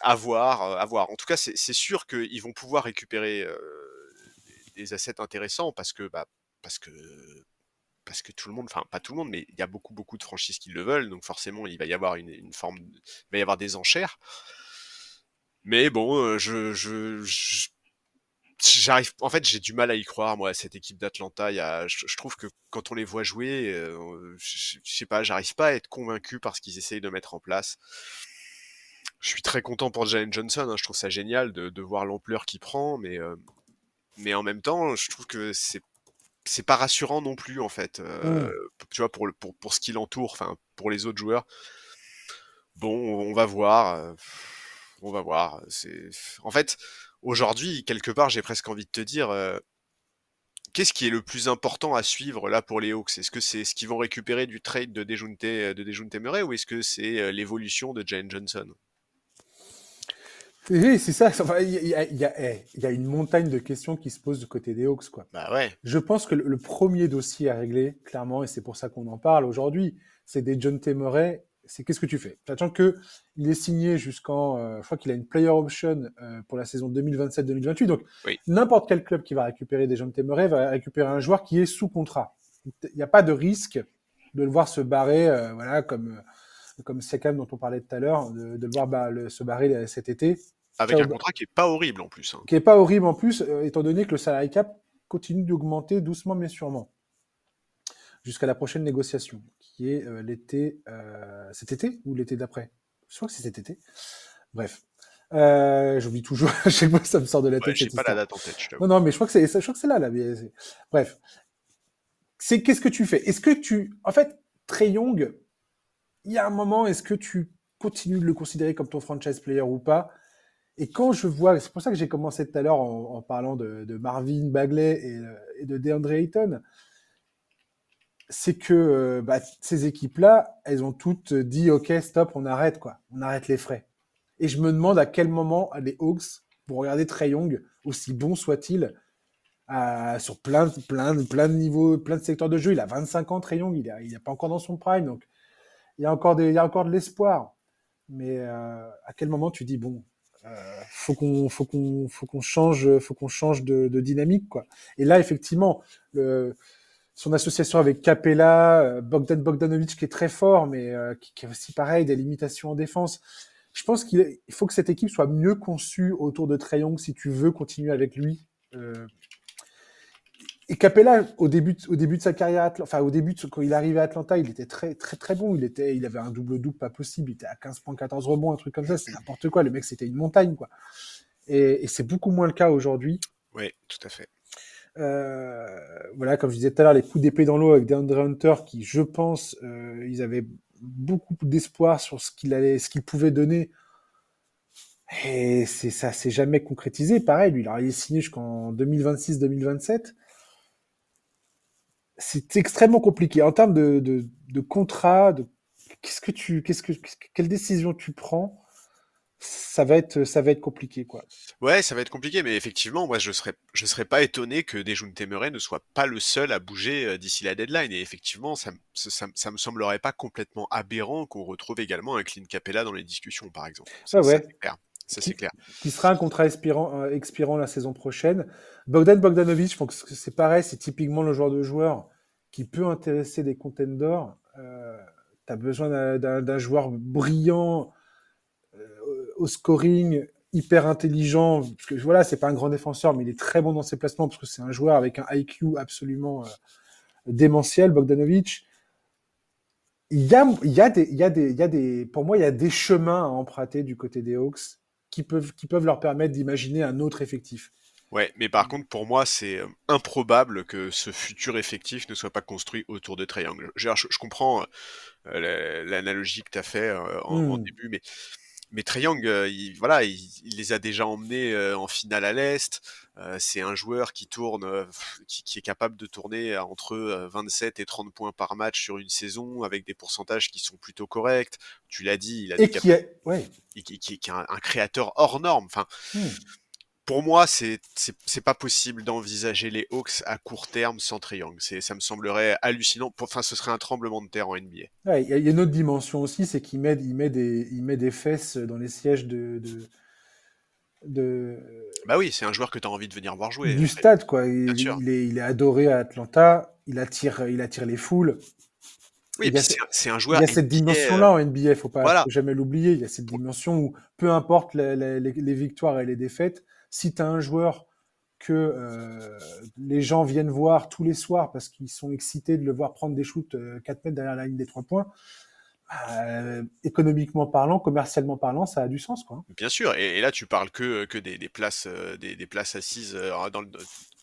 à voir, à voir. En tout cas, c'est sûr qu'ils vont pouvoir récupérer des assets intéressants parce que, bah, parce que, parce que tout le monde, enfin pas tout le monde, mais il y a beaucoup beaucoup de franchises qui le veulent, donc forcément il va y avoir une, forme, il va y avoir des enchères. Mais bon, euh, je, je, j'arrive en fait j'ai du mal à y croire moi à cette équipe d'Atlanta. Il y a, je, trouve que quand on les voit jouer euh, je, sais pas j'arrive pas à être convaincu par ce qu'ils essayent de mettre en place. Je suis très content pour Jalen Johnson hein, je trouve ça génial de, de voir l'ampleur qu'il prend mais euh, mais en même temps, je trouve que c'est c'est pas rassurant non plus en fait. Euh, mmh. Tu vois pour, pour pour ce qui l'entoure, enfin pour les autres joueurs. Bon, on va voir, euh, on va voir. C'est en fait aujourd'hui quelque part, j'ai presque envie de te dire. Euh, qu'est-ce qui est le plus important à suivre là pour les Hawks? Est-ce que c'est ce qu'ils vont récupérer du trade de Dejounte, de Murray ou est-ce que c'est l'évolution de Jane Johnson? Oui, c'est ça. Il y, a, y, a, eh, y, a, une montagne de questions qui se posent du côté des Hawks. Quoi. Bah ouais. Je pense que le, premier dossier à régler, clairement, et c'est pour ça qu'on en parle aujourd'hui, c'est des John Temeray. C'est qu'est-ce que tu fais? Sachant que il est signé jusqu'en, euh, je crois qu'il a une player option euh, pour la saison 2027-2028. Donc n'importe quel club qui va récupérer des John Temeray va récupérer un joueur qui est sous contrat. Il n'y a pas de risque de le voir se barrer, euh, voilà, comme comme Sekam dont on parlait tout à l'heure, de, de, le voir bah, le, se barrer cet été. Avec un contrat qui est pas horrible en plus. Hein. Qui est pas horrible en plus, euh, étant donné que le salary cap continue d'augmenter doucement mais sûrement jusqu'à la prochaine négociation, qui est euh, l'été, euh, cet été ou l'été d'après? Je crois que c'est cet été. Bref, j'oublie toujours. à chaque fois, ça me sort de la tête. Ouais, J'ai pas la date en tête. non, non, mais je crois que c'est, je crois que c'est là, là. Bref, c'est qu'est-ce que tu fais? Est-ce que tu, en fait, Trey Young, il y a un moment, est-ce que tu continues de le considérer comme ton franchise player ou pas? Et quand je vois, c'est pour ça que j'ai commencé tout à l'heure en, parlant de, Marvin Bagley et, de DeAndre Ayton, c'est que euh, bah, ces équipes-là, elles ont toutes dit OK, stop, on arrête quoi, on arrête les frais. Et je me demande à quel moment les Hawks vont regarder Trey Young, aussi bon soit-il, sur plein, plein, plein de niveaux, plein de secteurs de jeu. Il a 25 ans, Trey Young, il n'est pas encore dans son prime, donc il y a encore, de l'espoir. Mais euh, à quel moment tu dis bon, euh, faut qu'on faut qu'on faut qu'on change faut qu'on change de, dynamique quoi. Et là effectivement son association avec Capella, euh, Bogdan Bogdanovic qui est très fort mais euh, qui, qui, a aussi pareil des limitations en défense. Je pense qu'il faut que cette équipe soit mieux conçue autour de Trae si tu veux continuer avec lui. Euh, et Capella, au début, au début de sa carrière, enfin au début, quand il arrivait à Atlanta, il était très très très bon. Il était, il avait un double double pas possible. Il était à 15 points, 14 rebonds, un truc comme ça. C'est n'importe quoi. Le mec, c'était une montagne, quoi. Et, et c'est beaucoup moins le cas aujourd'hui. Oui, tout à fait. voilà, comme je disais tout à l'heure, les coups d'épée dans l'eau avec DeAndre Hunter, qui, je pense, ils avaient beaucoup d'espoir sur ce qu'il allait, ce qu'il pouvait donner. Et c'est ça, s'est jamais concrétisé. Pareil, lui, il a signé jusqu'en 2026-2027 c'est extrêmement compliqué en termes de, de, de contrat. De, qu'est-ce que tu, qu'est-ce que, quelle décision tu prends ça va être ça va être compliqué quoi. Ouais, ça va être compliqué mais effectivement moi je serais je serais pas étonné que Dejounte Temeray ne soit pas le seul à bouger euh, d'ici la deadline et effectivement ça, ça, ça me semblerait pas complètement aberrant qu'on retrouve également un Clint Capella dans les discussions par exemple. Ça, ouais. Ça, c'est clair. Qui sera un contrat expirant, euh, expirant la saison prochaine. Bogdan Bogdanovic, je pense que c'est pareil, c'est typiquement le genre de joueur qui peut intéresser des contenders. Euh, tu as besoin d'un joueur brillant, euh, au scoring, hyper intelligent. Parce que voilà, c'est pas un grand défenseur, mais il est très bon dans ses placements parce que c'est un joueur avec un IQ absolument euh, démentiel, Bogdanovic. Il y a, il y a des, il y a des, il y a des, pour moi, il y a des chemins à emprunter du côté des Hawks qui peuvent, qui peuvent leur permettre d'imaginer un autre effectif. Ouais, mais par contre, pour moi, c'est euh, improbable que ce futur effectif ne soit pas construit autour de Triangle. Je, je, comprends euh, l'analogie que tu as fait euh, en, hmm. début, mais mais Triangle, il, voilà, il, les a déjà emmenés en finale à l'est. C'est un joueur qui tourne, qui, qui, est capable de tourner entre 27 et 30 points par match sur une saison, avec des pourcentages qui sont plutôt corrects. Tu l'as dit, il a et qui est, ouais. qui, qui, est un, créateur hors norme. Enfin. Hmm pour moi, c'est c'est pas possible d'envisager les Hawks à court terme sans triangle. C'est ça me semblerait hallucinant. Enfin, ce serait un tremblement de terre en NBA. Il y, a une autre dimension aussi, c'est qu'il met il met des il met des fesses dans les sièges de, de... de... Bah oui, c'est un joueur que tu as envie de venir voir jouer. Du stade, quoi. Il, il, est, il est adoré à Atlanta. Il attire, il attire les foules. Oui, c'est un, joueur. Il y a cette dimension-là en NBA, faut pas faut jamais l'oublier. Il y a cette dimension où peu importe les, les, les victoires et les défaites, si tu as un joueur que euh, les gens viennent voir tous les soirs parce qu'ils sont excités de le voir prendre des shoots 4 euh, mètres derrière la ligne des 3 points, bah, économiquement parlant, commercialement parlant, ça a du sens. Quoi. Bien sûr, et, là tu parles que, que des, places, euh, des, places assises dans le,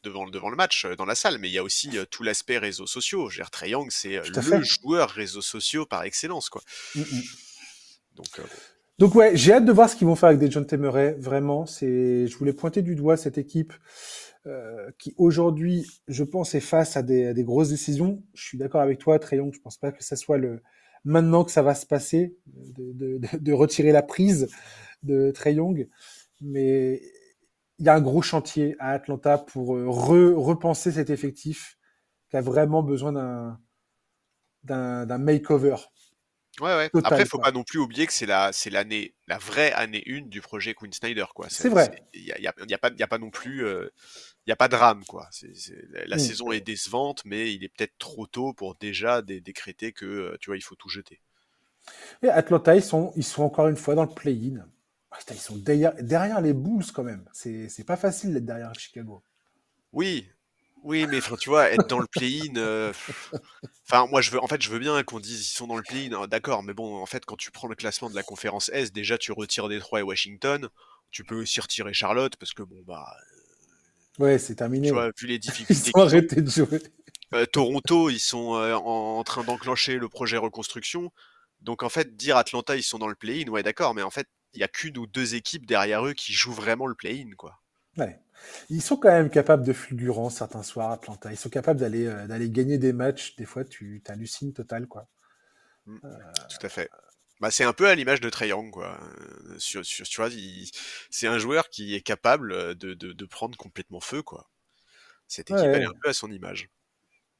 devant, devant le match, dans la salle, mais il y a aussi tout l'aspect réseaux sociaux. Gère Triangle, c'est le joueur réseaux sociaux par excellence. Quoi. Mm, mm. Donc, donc ouais, j'ai hâte de voir ce qu'ils vont faire avec des John Temeray. Vraiment, c'est, je voulais pointer du doigt cette équipe euh, qui aujourd'hui, je pense, est face à des, des grosses décisions. Je suis d'accord avec toi, Trayon. Je pense pas que ça soit le maintenant que ça va se passer de, de, de retirer la prise de Trey Young, mais il y a un gros chantier à Atlanta pour euh, re, repenser cet effectif qui a vraiment besoin d'un d'un makeover. Ouais, ouais. Après, Après, faut pas non plus oublier que c'est la, c'est l'année, la vraie année une du projet Queen Snyder, quoi. C'est vrai. Il y a, y, a, y a, pas, y a pas non plus, euh, il y a pas de drame, quoi. La mm. saison est décevante, mais il est peut-être trop tôt pour déjà décréter que, euh, tu vois, il faut tout jeter. Et Atlanta, ils sont, ils sont encore une fois dans le play-in. Ah, ils sont derrière, derrière les Bulls quand même. C'est, c'est pas facile d'être derrière Chicago. Oui, oui, mais tu vois, être dans le play-in. Euh, enfin, moi, je veux, en fait, je veux bien qu'on dise ils sont dans le play-in, hein, d'accord, mais bon, en fait, quand tu prends le classement de la conférence S, déjà, tu retires Détroit et Washington. Tu peux aussi retirer Charlotte parce que bon, bah. Euh, ouais, c'est terminé. Tu vois, vu les difficultés. ils ont arrêté de jouer. Euh, Toronto, ils sont en, train d'enclencher le projet reconstruction. Donc, en fait, dire Atlanta, ils sont dans le play-in, ouais, d'accord, mais en fait, il y a qu'une ou deux équipes derrière eux qui jouent vraiment le play-in, quoi. Ouais. Ils sont quand même capables de fulgurance certains soirs, Atlanta. Ils sont capables d'aller euh, d'aller gagner des matchs. Des fois, tu hallucines total, quoi. Mmh. Euh, Tout à fait. Bah, c'est un peu à l'image de Young, quoi. Euh, sur, sur, tu vois, c'est un joueur qui est capable de, de, de, prendre complètement feu, quoi. Cette équipe, elle est un peu à son image.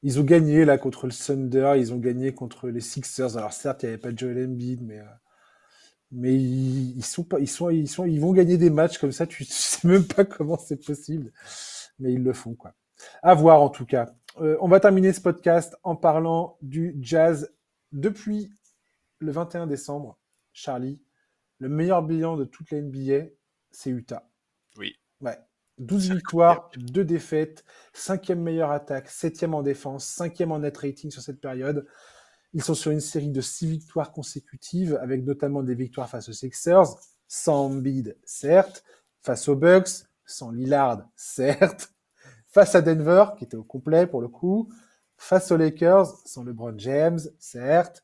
Ils ont gagné là contre le Thunder, ils ont gagné contre les Sixers. Alors certes, il n'y avait pas Joel Embiid, mais mais ils, sont pas, ils sont, ils sont, ils vont gagner des matchs comme ça. Tu, sais même pas comment c'est possible, mais ils le font quoi. À voir en tout cas. Euh, on va terminer ce podcast en parlant du Jazz depuis le 21 décembre. Charlie, le meilleur bilan de toute la NBA, c'est Utah. Oui. Ouais. 12 victoires, 2 défaites, cinquième meilleure attaque, septième en défense, cinquième en net rating sur cette période. Ils sont sur une série de six victoires consécutives, avec notamment des victoires face aux Sixers, sans Embiid, certes, face aux Bucks, sans Lillard, certes, face à Denver, qui était au complet pour le coup, face aux Lakers, sans LeBron James, certes.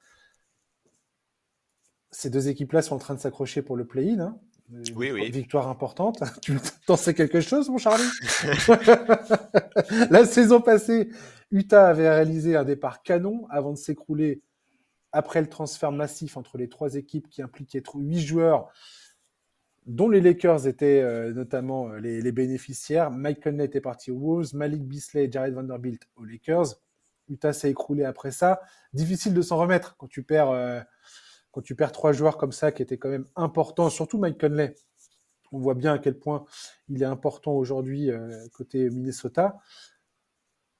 Ces deux équipes-là sont en train de s'accrocher pour le play-in. Hein. Oui, oui. Victoire importante. Tu t'en sais quelque chose, mon Charlie? La saison passée, Utah avait réalisé un départ canon avant de s'écrouler après le transfert massif entre les trois équipes qui impliquaient huit joueurs, dont les Lakers étaient euh, notamment euh, les, bénéficiaires. Mike Conley était parti aux Wolves, Malik Beasley et Jared Vanderbilt aux Lakers. Utah s'est écroulé après ça. Difficile de s'en remettre quand tu perds euh, tu perds trois joueurs comme ça qui étaient quand même importants, surtout Mike Conley. On voit bien à quel point il est important aujourd'hui côté Minnesota.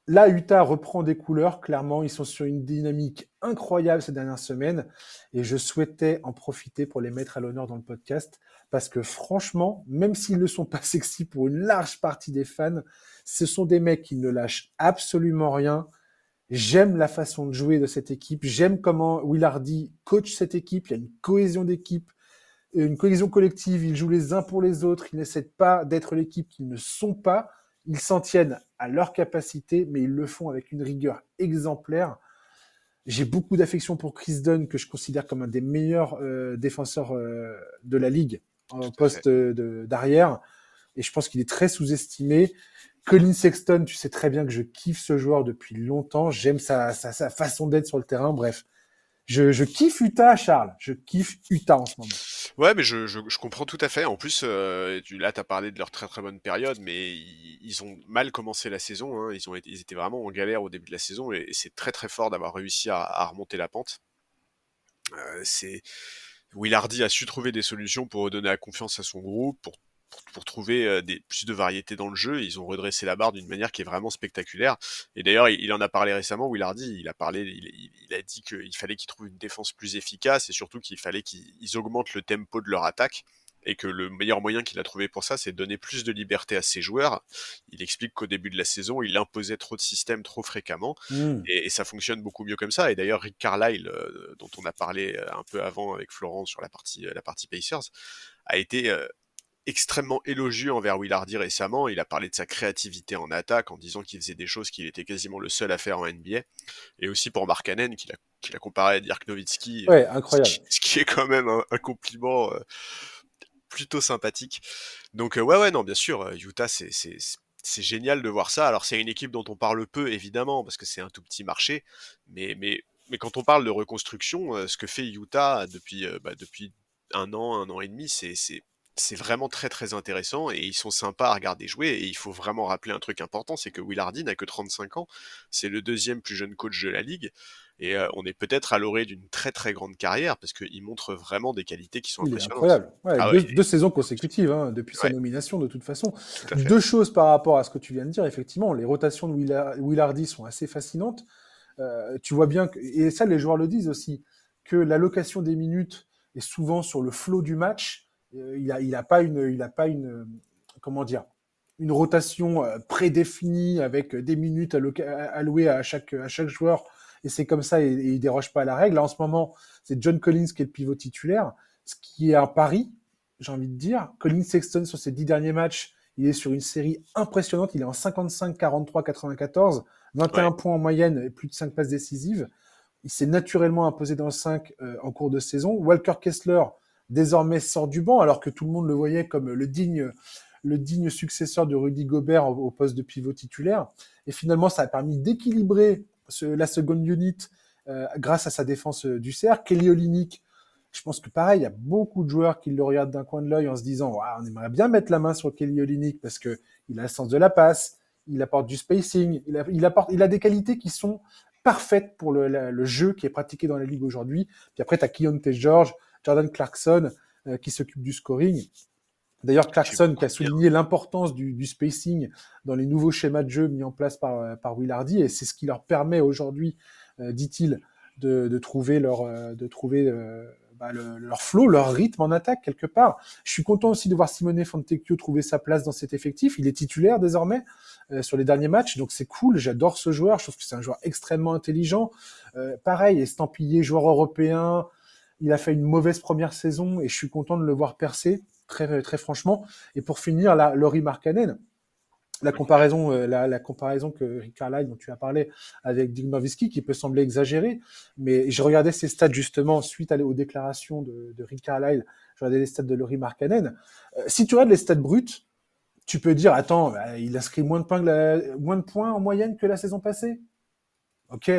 Là, Utah reprend des couleurs, clairement. Ils sont sur une dynamique incroyable ces dernières semaines. Et je souhaitais en profiter pour les mettre à l'honneur dans le podcast. Parce que franchement, même s'ils ne sont pas sexy pour une large partie des fans, ce sont des mecs qui ne lâchent absolument rien. J'aime la façon de jouer de cette équipe. J'aime comment Willardy coach cette équipe. Il y a une cohésion d'équipe, une cohésion collective. Ils jouent les uns pour les autres. Ils n'essaient pas d'être l'équipe qu'ils ne sont pas. Ils s'en tiennent à leur capacité, mais ils le font avec une rigueur exemplaire. J'ai beaucoup d'affection pour Chris Dunn, que je considère comme un des meilleurs euh, défenseurs euh, de la ligue en poste d'arrière. Et je pense qu'il est très sous-estimé. Colin Sexton, tu sais très bien que je kiffe ce joueur depuis longtemps. J'aime sa, façon d'être sur le terrain. Bref, je, kiffe Utah, Charles. Je kiffe Utah en ce moment. Ouais, mais je, comprends tout à fait. En plus, euh, là, tu as parlé de leur très très bonne période, mais ils, ont mal commencé la saison. Hein. Ils, ont étaient vraiment en galère au début de la saison et, c'est très très fort d'avoir réussi à, remonter la pente. Euh, c'est Willardy a su trouver des solutions pour redonner la confiance à son groupe, pour pour, trouver euh, des, plus de variété dans le jeu. Ils ont redressé la barre d'une manière qui est vraiment spectaculaire. Et d'ailleurs, il, en a parlé récemment, Willardy, il a parlé, il, il a dit qu'il fallait qu'ils trouvent une défense plus efficace et surtout qu'il fallait qu'ils augmentent le tempo de leur attaque et que le meilleur moyen qu'il a trouvé pour ça, c'est de donner plus de liberté à ses joueurs. Il explique qu'au début de la saison, il imposait trop de systèmes trop fréquemment, mmh. et, ça fonctionne beaucoup mieux comme ça. Et d'ailleurs, Rick Carlisle, euh, dont on a parlé euh, un peu avant avec Florent sur la partie, la partie Pacers, a été extrêmement élogieux envers Willardy récemment. Il a parlé de sa créativité en attaque en disant qu'il faisait des choses qu'il était quasiment le seul à faire en NBA. Et aussi pour Mark Cannon, qu'il a, comparé à Dirk Nowitzki. Ouais, incroyable. Ce qui, est quand même un, compliment euh, plutôt sympathique. Donc euh, ouais, ouais, non, bien sûr, euh, Utah, c'est, c'est, génial de voir ça. Alors c'est une équipe dont on parle peu, évidemment, parce que c'est un tout petit marché. Mais, mais, mais quand on parle de reconstruction, ce que fait Utah depuis, bah, depuis un an, un an et demi, c'est c'est vraiment très très intéressant et ils sont sympas à regarder jouer et il faut vraiment rappeler un truc important, c'est que Will n'a que 35 ans, c'est le deuxième plus jeune coach de la ligue et euh, on est peut-être à l'orée d'une très très grande carrière parce qu'il montre vraiment des qualités qui sont impressionnantes. incroyable. Ah deux, saisons consécutives hein, depuis sa nomination de toute façon. Deux choses par rapport à ce que tu viens de dire, effectivement, les rotations de Will, sont assez fascinantes. Euh, tu vois bien, que, et ça les joueurs le disent aussi, que l'allocation des minutes est souvent sur le flot du match il a, il a pas une, il a pas une, comment dire, une rotation euh, prédéfinie avec des minutes allouées à chaque, à chaque joueur. Et c'est comme ça, et, et, il déroge pas à la règle. Là, en ce moment, c'est John Collins qui est le pivot titulaire, ce qui est un pari, j'ai envie de dire. Collins Sexton, sur ses dix derniers matchs, il est sur une série impressionnante. Il est en 55, 43, 94, 21 points en moyenne et plus de 5 passes décisives. Il s'est naturellement imposé dans le 5 euh, en cours de saison. Walker Kessler, désormais sort du banc, alors que tout le monde le voyait comme le digne, le digne successeur de Rudy Gobert au, poste de pivot titulaire. Et finalement, ça a permis d'équilibrer la seconde unit euh, grâce à sa défense euh, du cercle. Kelly Olynyk, je pense que pareil, il y a beaucoup de joueurs qui le regardent d'un coin de l'œil en se disant on aimerait bien mettre la main sur Kelly Olynyk parce que il a le sens de la passe, il apporte du spacing, il, il, apporte, il a des qualités qui sont parfaites pour le, le, jeu qui est pratiqué dans la ligue aujourd'hui. Puis après, tu as Keontae George, Jordan Clarkson euh, qui s'occupe du scoring. D'ailleurs, Clarkson qui a souligné l'importance du, spacing dans les nouveaux schémas de jeu mis en place par, euh, par Willardy, et c'est ce qui leur permet aujourd'hui, euh, dit-il, de, trouver leur, de trouver bah, leur flow, leur rythme en attaque quelque part. Je suis content aussi de voir Simone Fontecchio trouver sa place dans cet effectif. Il est titulaire désormais sur les derniers matchs, donc c'est cool. J'adore ce joueur. Je trouve que c'est un joueur extrêmement intelligent. pareil, estampillé joueur européen, il a fait une mauvaise première saison et je suis content de le voir percer, très, très franchement. Et pour finir, là, Laurie Markkanen, la comparaison, euh, la, la, comparaison que Rick Carlisle, dont tu as parlé avec Dick Nowitzki, qui peut sembler exagérée, mais j'ai regardé ses stats justement suite aux déclarations de, de Rick Carlisle. J'ai regardé les stats de Laurie Markkanen. Euh, si tu regardes les stats brutes, tu peux dire, attends, bah, il inscrit moins de points, moins de points en moyenne que la saison passée? Ok,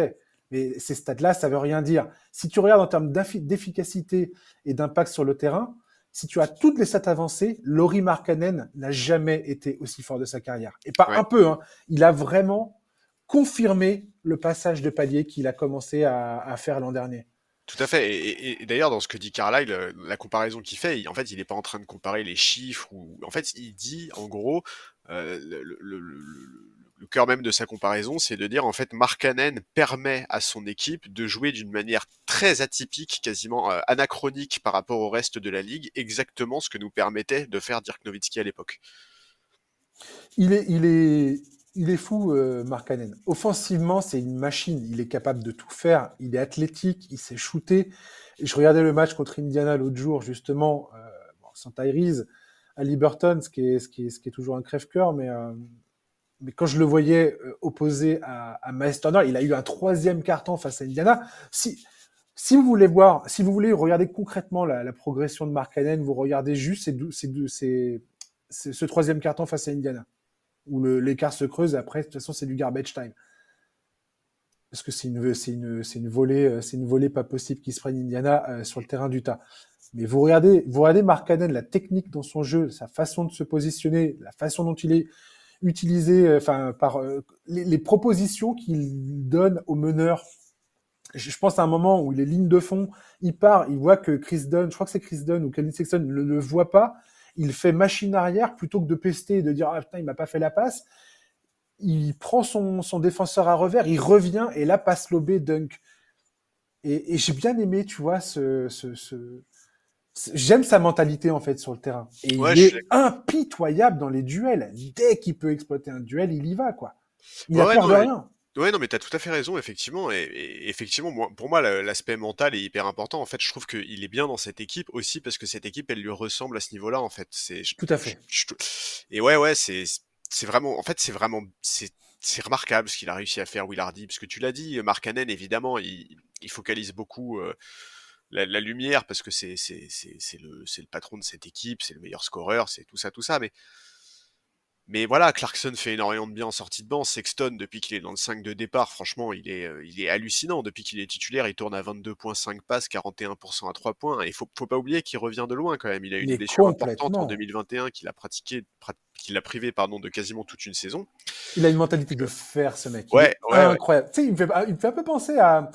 mais ces stats-là, ça veut rien dire. Si tu regardes en termes d'efficacité et d'impact sur le terrain, si tu as toutes les stats avancées, Laurie Markkanen n'a jamais été aussi fort de sa carrière. Et pas un peu, hein. il a vraiment confirmé le passage de palier qu'il a commencé à, faire l'an dernier. Tout à fait. Et, d'ailleurs, dans ce que dit Carlyle, la comparaison qu'il fait, en fait, il n'est pas en train de comparer les chiffres. Ou, en fait, il dit, en gros, euh, le, le cœur même de sa comparaison, c'est de dire en fait Markkanen permet à son équipe de jouer d'une manière très atypique, quasiment euh, anachronique par rapport au reste de la ligue, exactement ce que nous permettait de faire Dirk Nowitzki à l'époque. Il est, il est, fou, euh, Markkanen. Offensivement, c'est une machine. Il est capable de tout faire. Il est athlétique. Il s'est shooté. je regardais le match contre Indiana l'autre jour, justement, euh, sans Tyrese, à Liberton, ce qui est, ce qui est, ce qui est toujours un crève-cœur, mais euh, mais quand je le voyais euh, opposé à, à il a eu un troisième carton face à Indiana. Si, vous voulez voir, si vous voulez regarder concrètement la, progression de Mark Cannon, vous regardez juste ces, ce troisième carton face à Indiana, où l'écart se creuse. Après, de toute façon, c'est du garbage time. Parce que c'est une, euh, volée pas possible qui se prenne Indiana euh, sur le terrain d'Utah. Mais vous regardez, vous regardez Mark Cannon, la technique dans son jeu, sa façon de se positionner, la façon dont il est, utiliser, euh, enfin, par euh, les, propositions qu'il donne au meneur. Je, pense à un moment où il est ligne de fond, il part, il voit que Chris Dunn, je crois que c'est Chris Dunn ou Kelly Sexton ne le voit pas, il fait machine arrière plutôt que de pester et de dire ah putain il m'a pas fait la passe. Il prend son, son défenseur à revers, il revient et là passe l'obé dunk. Et, j'ai bien aimé, tu vois, ce, J'aime sa mentalité en fait sur le terrain. Et il est impitoyable dans les duels. Dès qu'il peut exploiter un duel, il y va quoi. Il a peur de rien. Ouais, non, mais t'as tout à fait raison, effectivement. Et, effectivement, moi, pour moi, l'aspect mental est hyper important. En fait, je trouve qu'il est bien dans cette équipe aussi parce que cette équipe, elle lui ressemble à ce niveau-là, en fait. C'est tout à fait. et ouais, ouais, c'est c'est vraiment, en fait, c'est vraiment, c'est c'est remarquable ce qu'il a réussi à faire, Willardy, parce que tu l'as dit, Mark Cannon, évidemment, il, il focalise beaucoup. Euh, la, la, lumière parce que c'est c'est le le patron de cette équipe, c'est le meilleur scoreur, c'est tout ça tout ça mais mais voilà, Clarkson fait énormément de bien en sortie de banc. Sexton, depuis qu'il est dans le 5 de départ, franchement, il est, euh, il est hallucinant. Depuis qu'il est titulaire, il tourne à 22,5 passes, 41% à 3 points. Et faut, faut pas oublier qu'il revient de loin quand même. Il a une blessure importante en 2021 qu'il a pratiqué, qu'il a privé, pardon, de quasiment toute une saison. Il a une mentalité de faire, ce mec. Ouais, ouais, incroyable. Tu sais, il me fait, il me fait un peu penser à,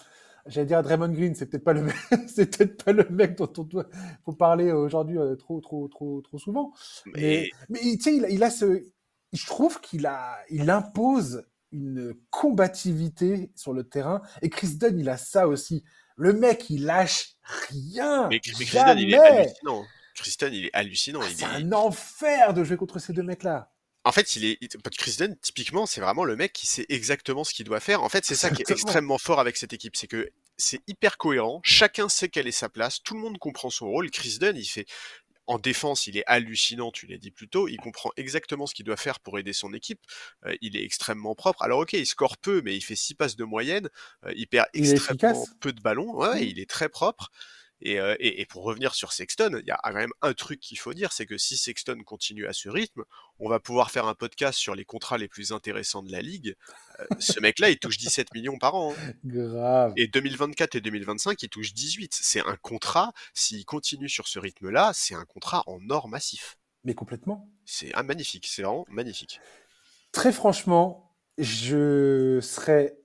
j'allais dire Draymond Green, c'est peut-être pas le mec, c'est peut-être pas le mec dont on doit, faut parler aujourd'hui euh, trop, trop, trop, trop souvent. Mais, mais, tu sais, il, il, a ce, je trouve qu'il a, il impose une combativité sur le terrain. Et Chris Dunn, il a ça aussi. Le mec, il lâche rien. Mais, Chris Dunn, il est hallucinant. Chris Dunn, il est hallucinant. Ah, c'est un enfer de jouer contre ces deux mecs-là. En fait, il est Chris Dunn, typiquement, c'est vraiment le mec qui sait exactement ce qu'il doit faire. En fait, c'est ça qui est extrêmement fort avec cette équipe, c'est que c'est hyper cohérent. Chacun sait quelle est sa place. Tout le monde comprend son rôle. Chris Dunn, il fait en défense, il est hallucinant, tu l'as dit plus tôt. Il comprend exactement ce qu'il doit faire pour aider son équipe. Euh, il est extrêmement propre. Alors ok, il score peu, mais il fait six passes de moyenne. Euh, il perd extrêmement peu de ballons. Ouais, il est très propre. Euh, et, et, pour revenir sur Sexton, il y a quand même un truc qu'il faut dire, c'est que si Sexton continue à ce rythme, on va pouvoir faire un podcast sur les contrats les plus intéressants de la ligue. Euh, ce mec-là, il touche 17 millions par an. Hein. Grave. Et 2024 et 2025, il touche 18. C'est un contrat, s'il continue sur ce rythme-là, c'est un contrat en or massif. Mais complètement. C'est un magnifique, c'est vraiment magnifique. Très franchement, je serais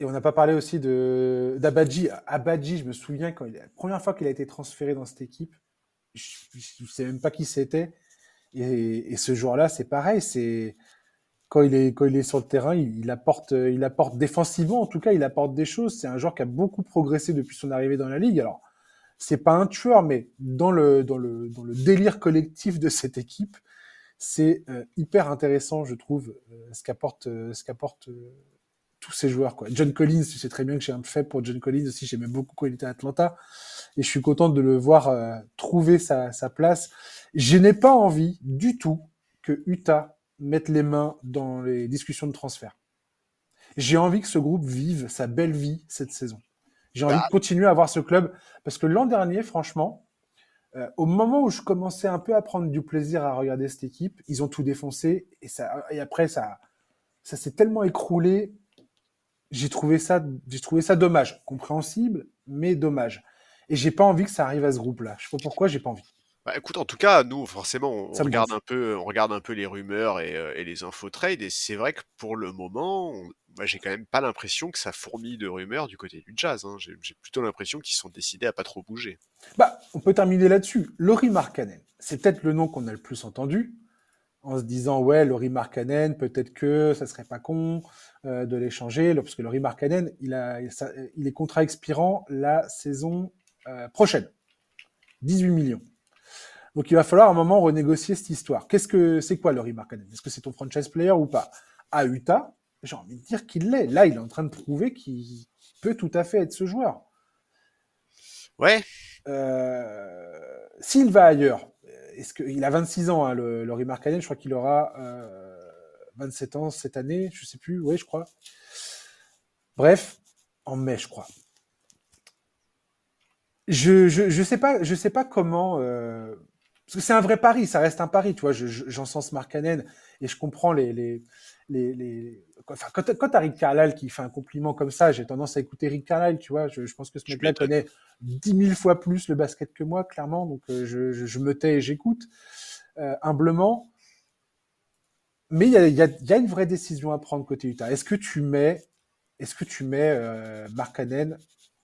et on n'a pas parlé aussi de d'Abadji. Abadji, je me souviens quand il, la première fois qu'il a été transféré dans cette équipe, je ne sais même pas qui c'était. Et, ce joueur-là, c'est pareil. C'est quand il est quand il est sur le terrain, il, apporte il apporte défensivement, en tout cas, il apporte des choses. C'est un joueur qui a beaucoup progressé depuis son arrivée dans la ligue. Alors, c'est pas un tueur, mais dans le dans le dans le délire collectif de cette équipe, c'est euh, hyper intéressant, je trouve, euh, ce qu'apporte euh, ce qu'apporte tous ces joueurs. Quoi. John Collins, tu sais très bien que j'ai un fait pour John Collins aussi, j'aimais beaucoup quand il était à Atlanta, et je suis content de le voir euh, trouver sa, sa, place. Je n'ai pas envie du tout que Utah mettre les mains dans les discussions de transfert. J'ai envie que ce groupe vive sa belle vie cette saison. J'ai envie Bah. de continuer à voir ce club parce que l'an dernier, franchement, euh, au moment où je commençais un peu à prendre du plaisir à regarder cette équipe, ils ont tout défoncé et, ça, et après ça, ça s'est tellement écroulé. J'ai trouvé ça, j'ai trouvé ça dommage, compréhensible, mais dommage. Et j'ai pas envie que ça arrive à ce groupe-là. Je sais pas pourquoi, j'ai pas envie. Bah, écoute, en tout cas, nous, forcément, on regarde un peu, on regarde un peu les rumeurs et, euh, et les infos trade, et c'est vrai que pour le moment, on- moi, j'ai quand même pas l'impression que ça fourmille de rumeurs du côté du Jazz. hein. J'ai j'ai plutôt l'impression qu'ils sont décidés à pas trop bouger. Bah, on peut terminer là-dessus. Laurie Markkanen, c'est peut-être le nom qu'on a le plus entendu, en se disant ouais, Laurie Markkanen, peut-être que ça serait pas con euh, de l'échanger, parce que Laurie Markkanen, il a, il ça- il est contrat expirant la saison euh, prochaine, 18 millions. Donc il va falloir à un moment renégocier cette histoire. Qu'est-ce que c'est quoi Laurie Markkanen? Est-ce que c'est ton franchise player ou pas? À Utah, j'ai envie de dire qu'il l'est. Là, il est en train de prouver qu'il peut tout à fait être ce joueur. Ouais, Euh, S'il va ailleurs, est-ce qu'il a 26 ans, hein, le, je crois qu'il aura euh, 27 ans cette année, je sais plus, oui, je crois. Bref, en mai, je crois. Je, je, je sais pas, je comment. euh, parce que c'est un vrai pari, ça reste un pari, tu vois. je- je- Markkanen et je comprends les, les, les- Enfin, quand, quand t'as Rick Carlisle qui fait un compliment comme ça, j'ai tendance à écouter Rick Carlisle, tu vois. Je, je pense que ce mec-là connaît dix mille fois plus le basket que moi, clairement. Donc euh, je, je, je me tais et j'écoute euh, humblement. Mais il y a, y, a, y a une vraie décision à prendre côté Utah. Est-ce que tu mets, est-ce que tu mets euh, Markkanen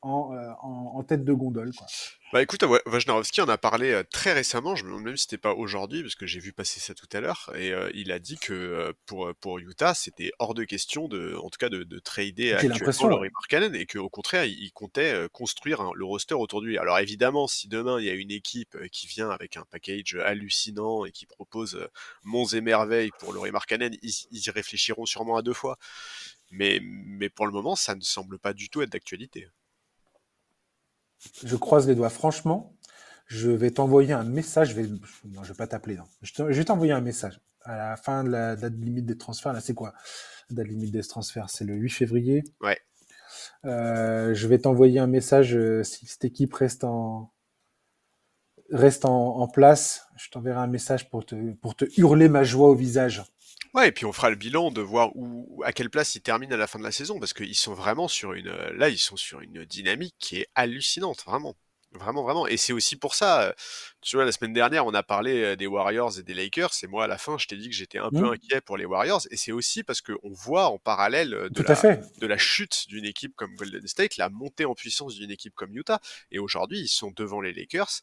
en, euh, en, en tête de gondole quoi Bah écoute, Wojnarowski en a parlé euh, très récemment, je me demande même si c'était pas aujourd'hui, parce que j'ai vu passer ça tout à l'heure, et euh, il a dit que pour, pour Utah, c'était hors de question de, en tout cas, de, de trader actuellement Laurie. Markkanen, et qu'au contraire, il, il comptait construire le roster autour de lui. Alors évidemment, si demain il y a une équipe qui vient avec un package hallucinant et qui propose monts et merveilles pour Laurie Markkanen, ils, ils y réfléchiront sûrement à deux fois. Mais, mais pour le moment, ça ne semble pas du tout être d'actualité. Je croise les doigts. Franchement, je vais t'envoyer un message. Je vais, non, je vais pas t'appeler. Je, je vais t'envoyer un message à la fin de la date limite des transferts. Là, c'est quoi? La date limite des transferts, c'est le 8 février. Ouais. Euh, je vais t'envoyer un message euh, si cette équipe reste en reste en, en place. Je t'enverrai un message pour te pour te hurler ma joie au visage. Ouais, et puis on fera le bilan de voir où, à quelle place ils terminent à la fin de la saison, parce qu'ils sont vraiment sur une, euh, là, ils sont sur une dynamique qui est hallucinante, vraiment. Vraiment, vraiment. Et c'est aussi pour ça, euh, tu vois, la semaine dernière, on a parlé euh, des Warriors et des Lakers, et moi, à la fin, je t'ai dit que j'étais un peu Mhm. inquiet pour les Warriors, et c'est aussi parce qu'on voit en parallèle de Tout la, fait. de la chute d'une équipe comme Golden State, la montée en puissance d'une équipe comme Utah, et aujourd'hui, ils sont devant les Lakers.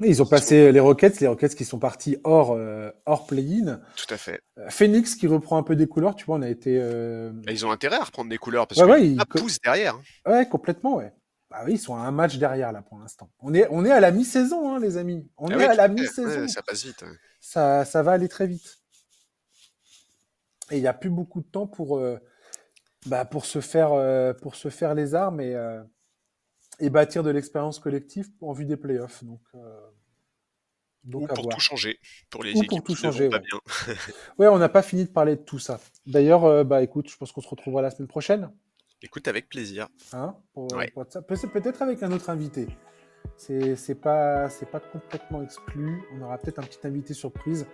Ils ont passé les Rockets, les Rockets qui sont partis hors euh, hors play-in. Tout à fait. Euh, Phoenix qui reprend un peu des couleurs. Tu vois, on a été euh, ils ont intérêt à reprendre des couleurs, parce Ouais, que ouais, Utah ils- pousse derrière. hein. Ouais, complètement, ouais. Bah oui, ils sont à un match derrière là pour l'instant. On est, on est à la mi-saison, hein, les amis. On Ah est à la mi-saison. Ouais, ça passe vite. ouais. Ça, ça va aller très vite. Et il n'y a plus beaucoup de temps pour, euh, bah, pour, se faire, pour se faire les armes et, et bâtir de l'expérience collective en vue des playoffs. Donc, euh, donc Ou pour voir. tout changer, pour les Ou pour tout qui ne vont changer, pas ouais. bien. Ouais, on n'a pas fini de parler de tout ça. D'ailleurs, euh, bah écoute, je pense qu'on se retrouvera la semaine prochaine. Écoute, avec plaisir. Hein, pour, Ouais. Peut-être avec un autre invité. C'est pas, pas complètement exclu. On aura peut-être un petit invité surprise.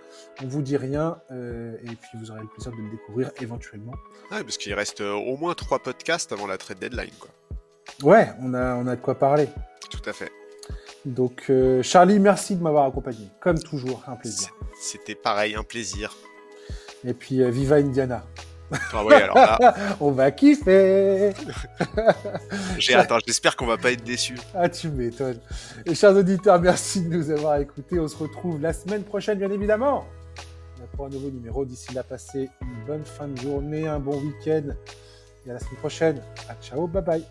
On vous dit rien euh, et puis vous aurez le plaisir de le découvrir éventuellement. Ouais, parce qu'il reste euh, au moins trois podcasts avant la trade deadline, quoi. Ouais, on a, on a de quoi parler. Tout à fait. Donc euh, Charlie, merci de m'avoir accompagné. Comme toujours, un plaisir. C'était pareil, un plaisir. Et puis euh, viva Indiana. Ah ouais, alors là, On va kiffer. j'ai hâte, j'espère qu'on va pas être déçus. Ah, tu m'étonnes. Et chers auditeurs, merci de nous avoir écoutés. On se retrouve la semaine prochaine, bien évidemment, pour un nouveau numéro. D'ici là, passez une bonne fin de journée, un bon week-end. Et à la semaine prochaine. À ciao, bye bye.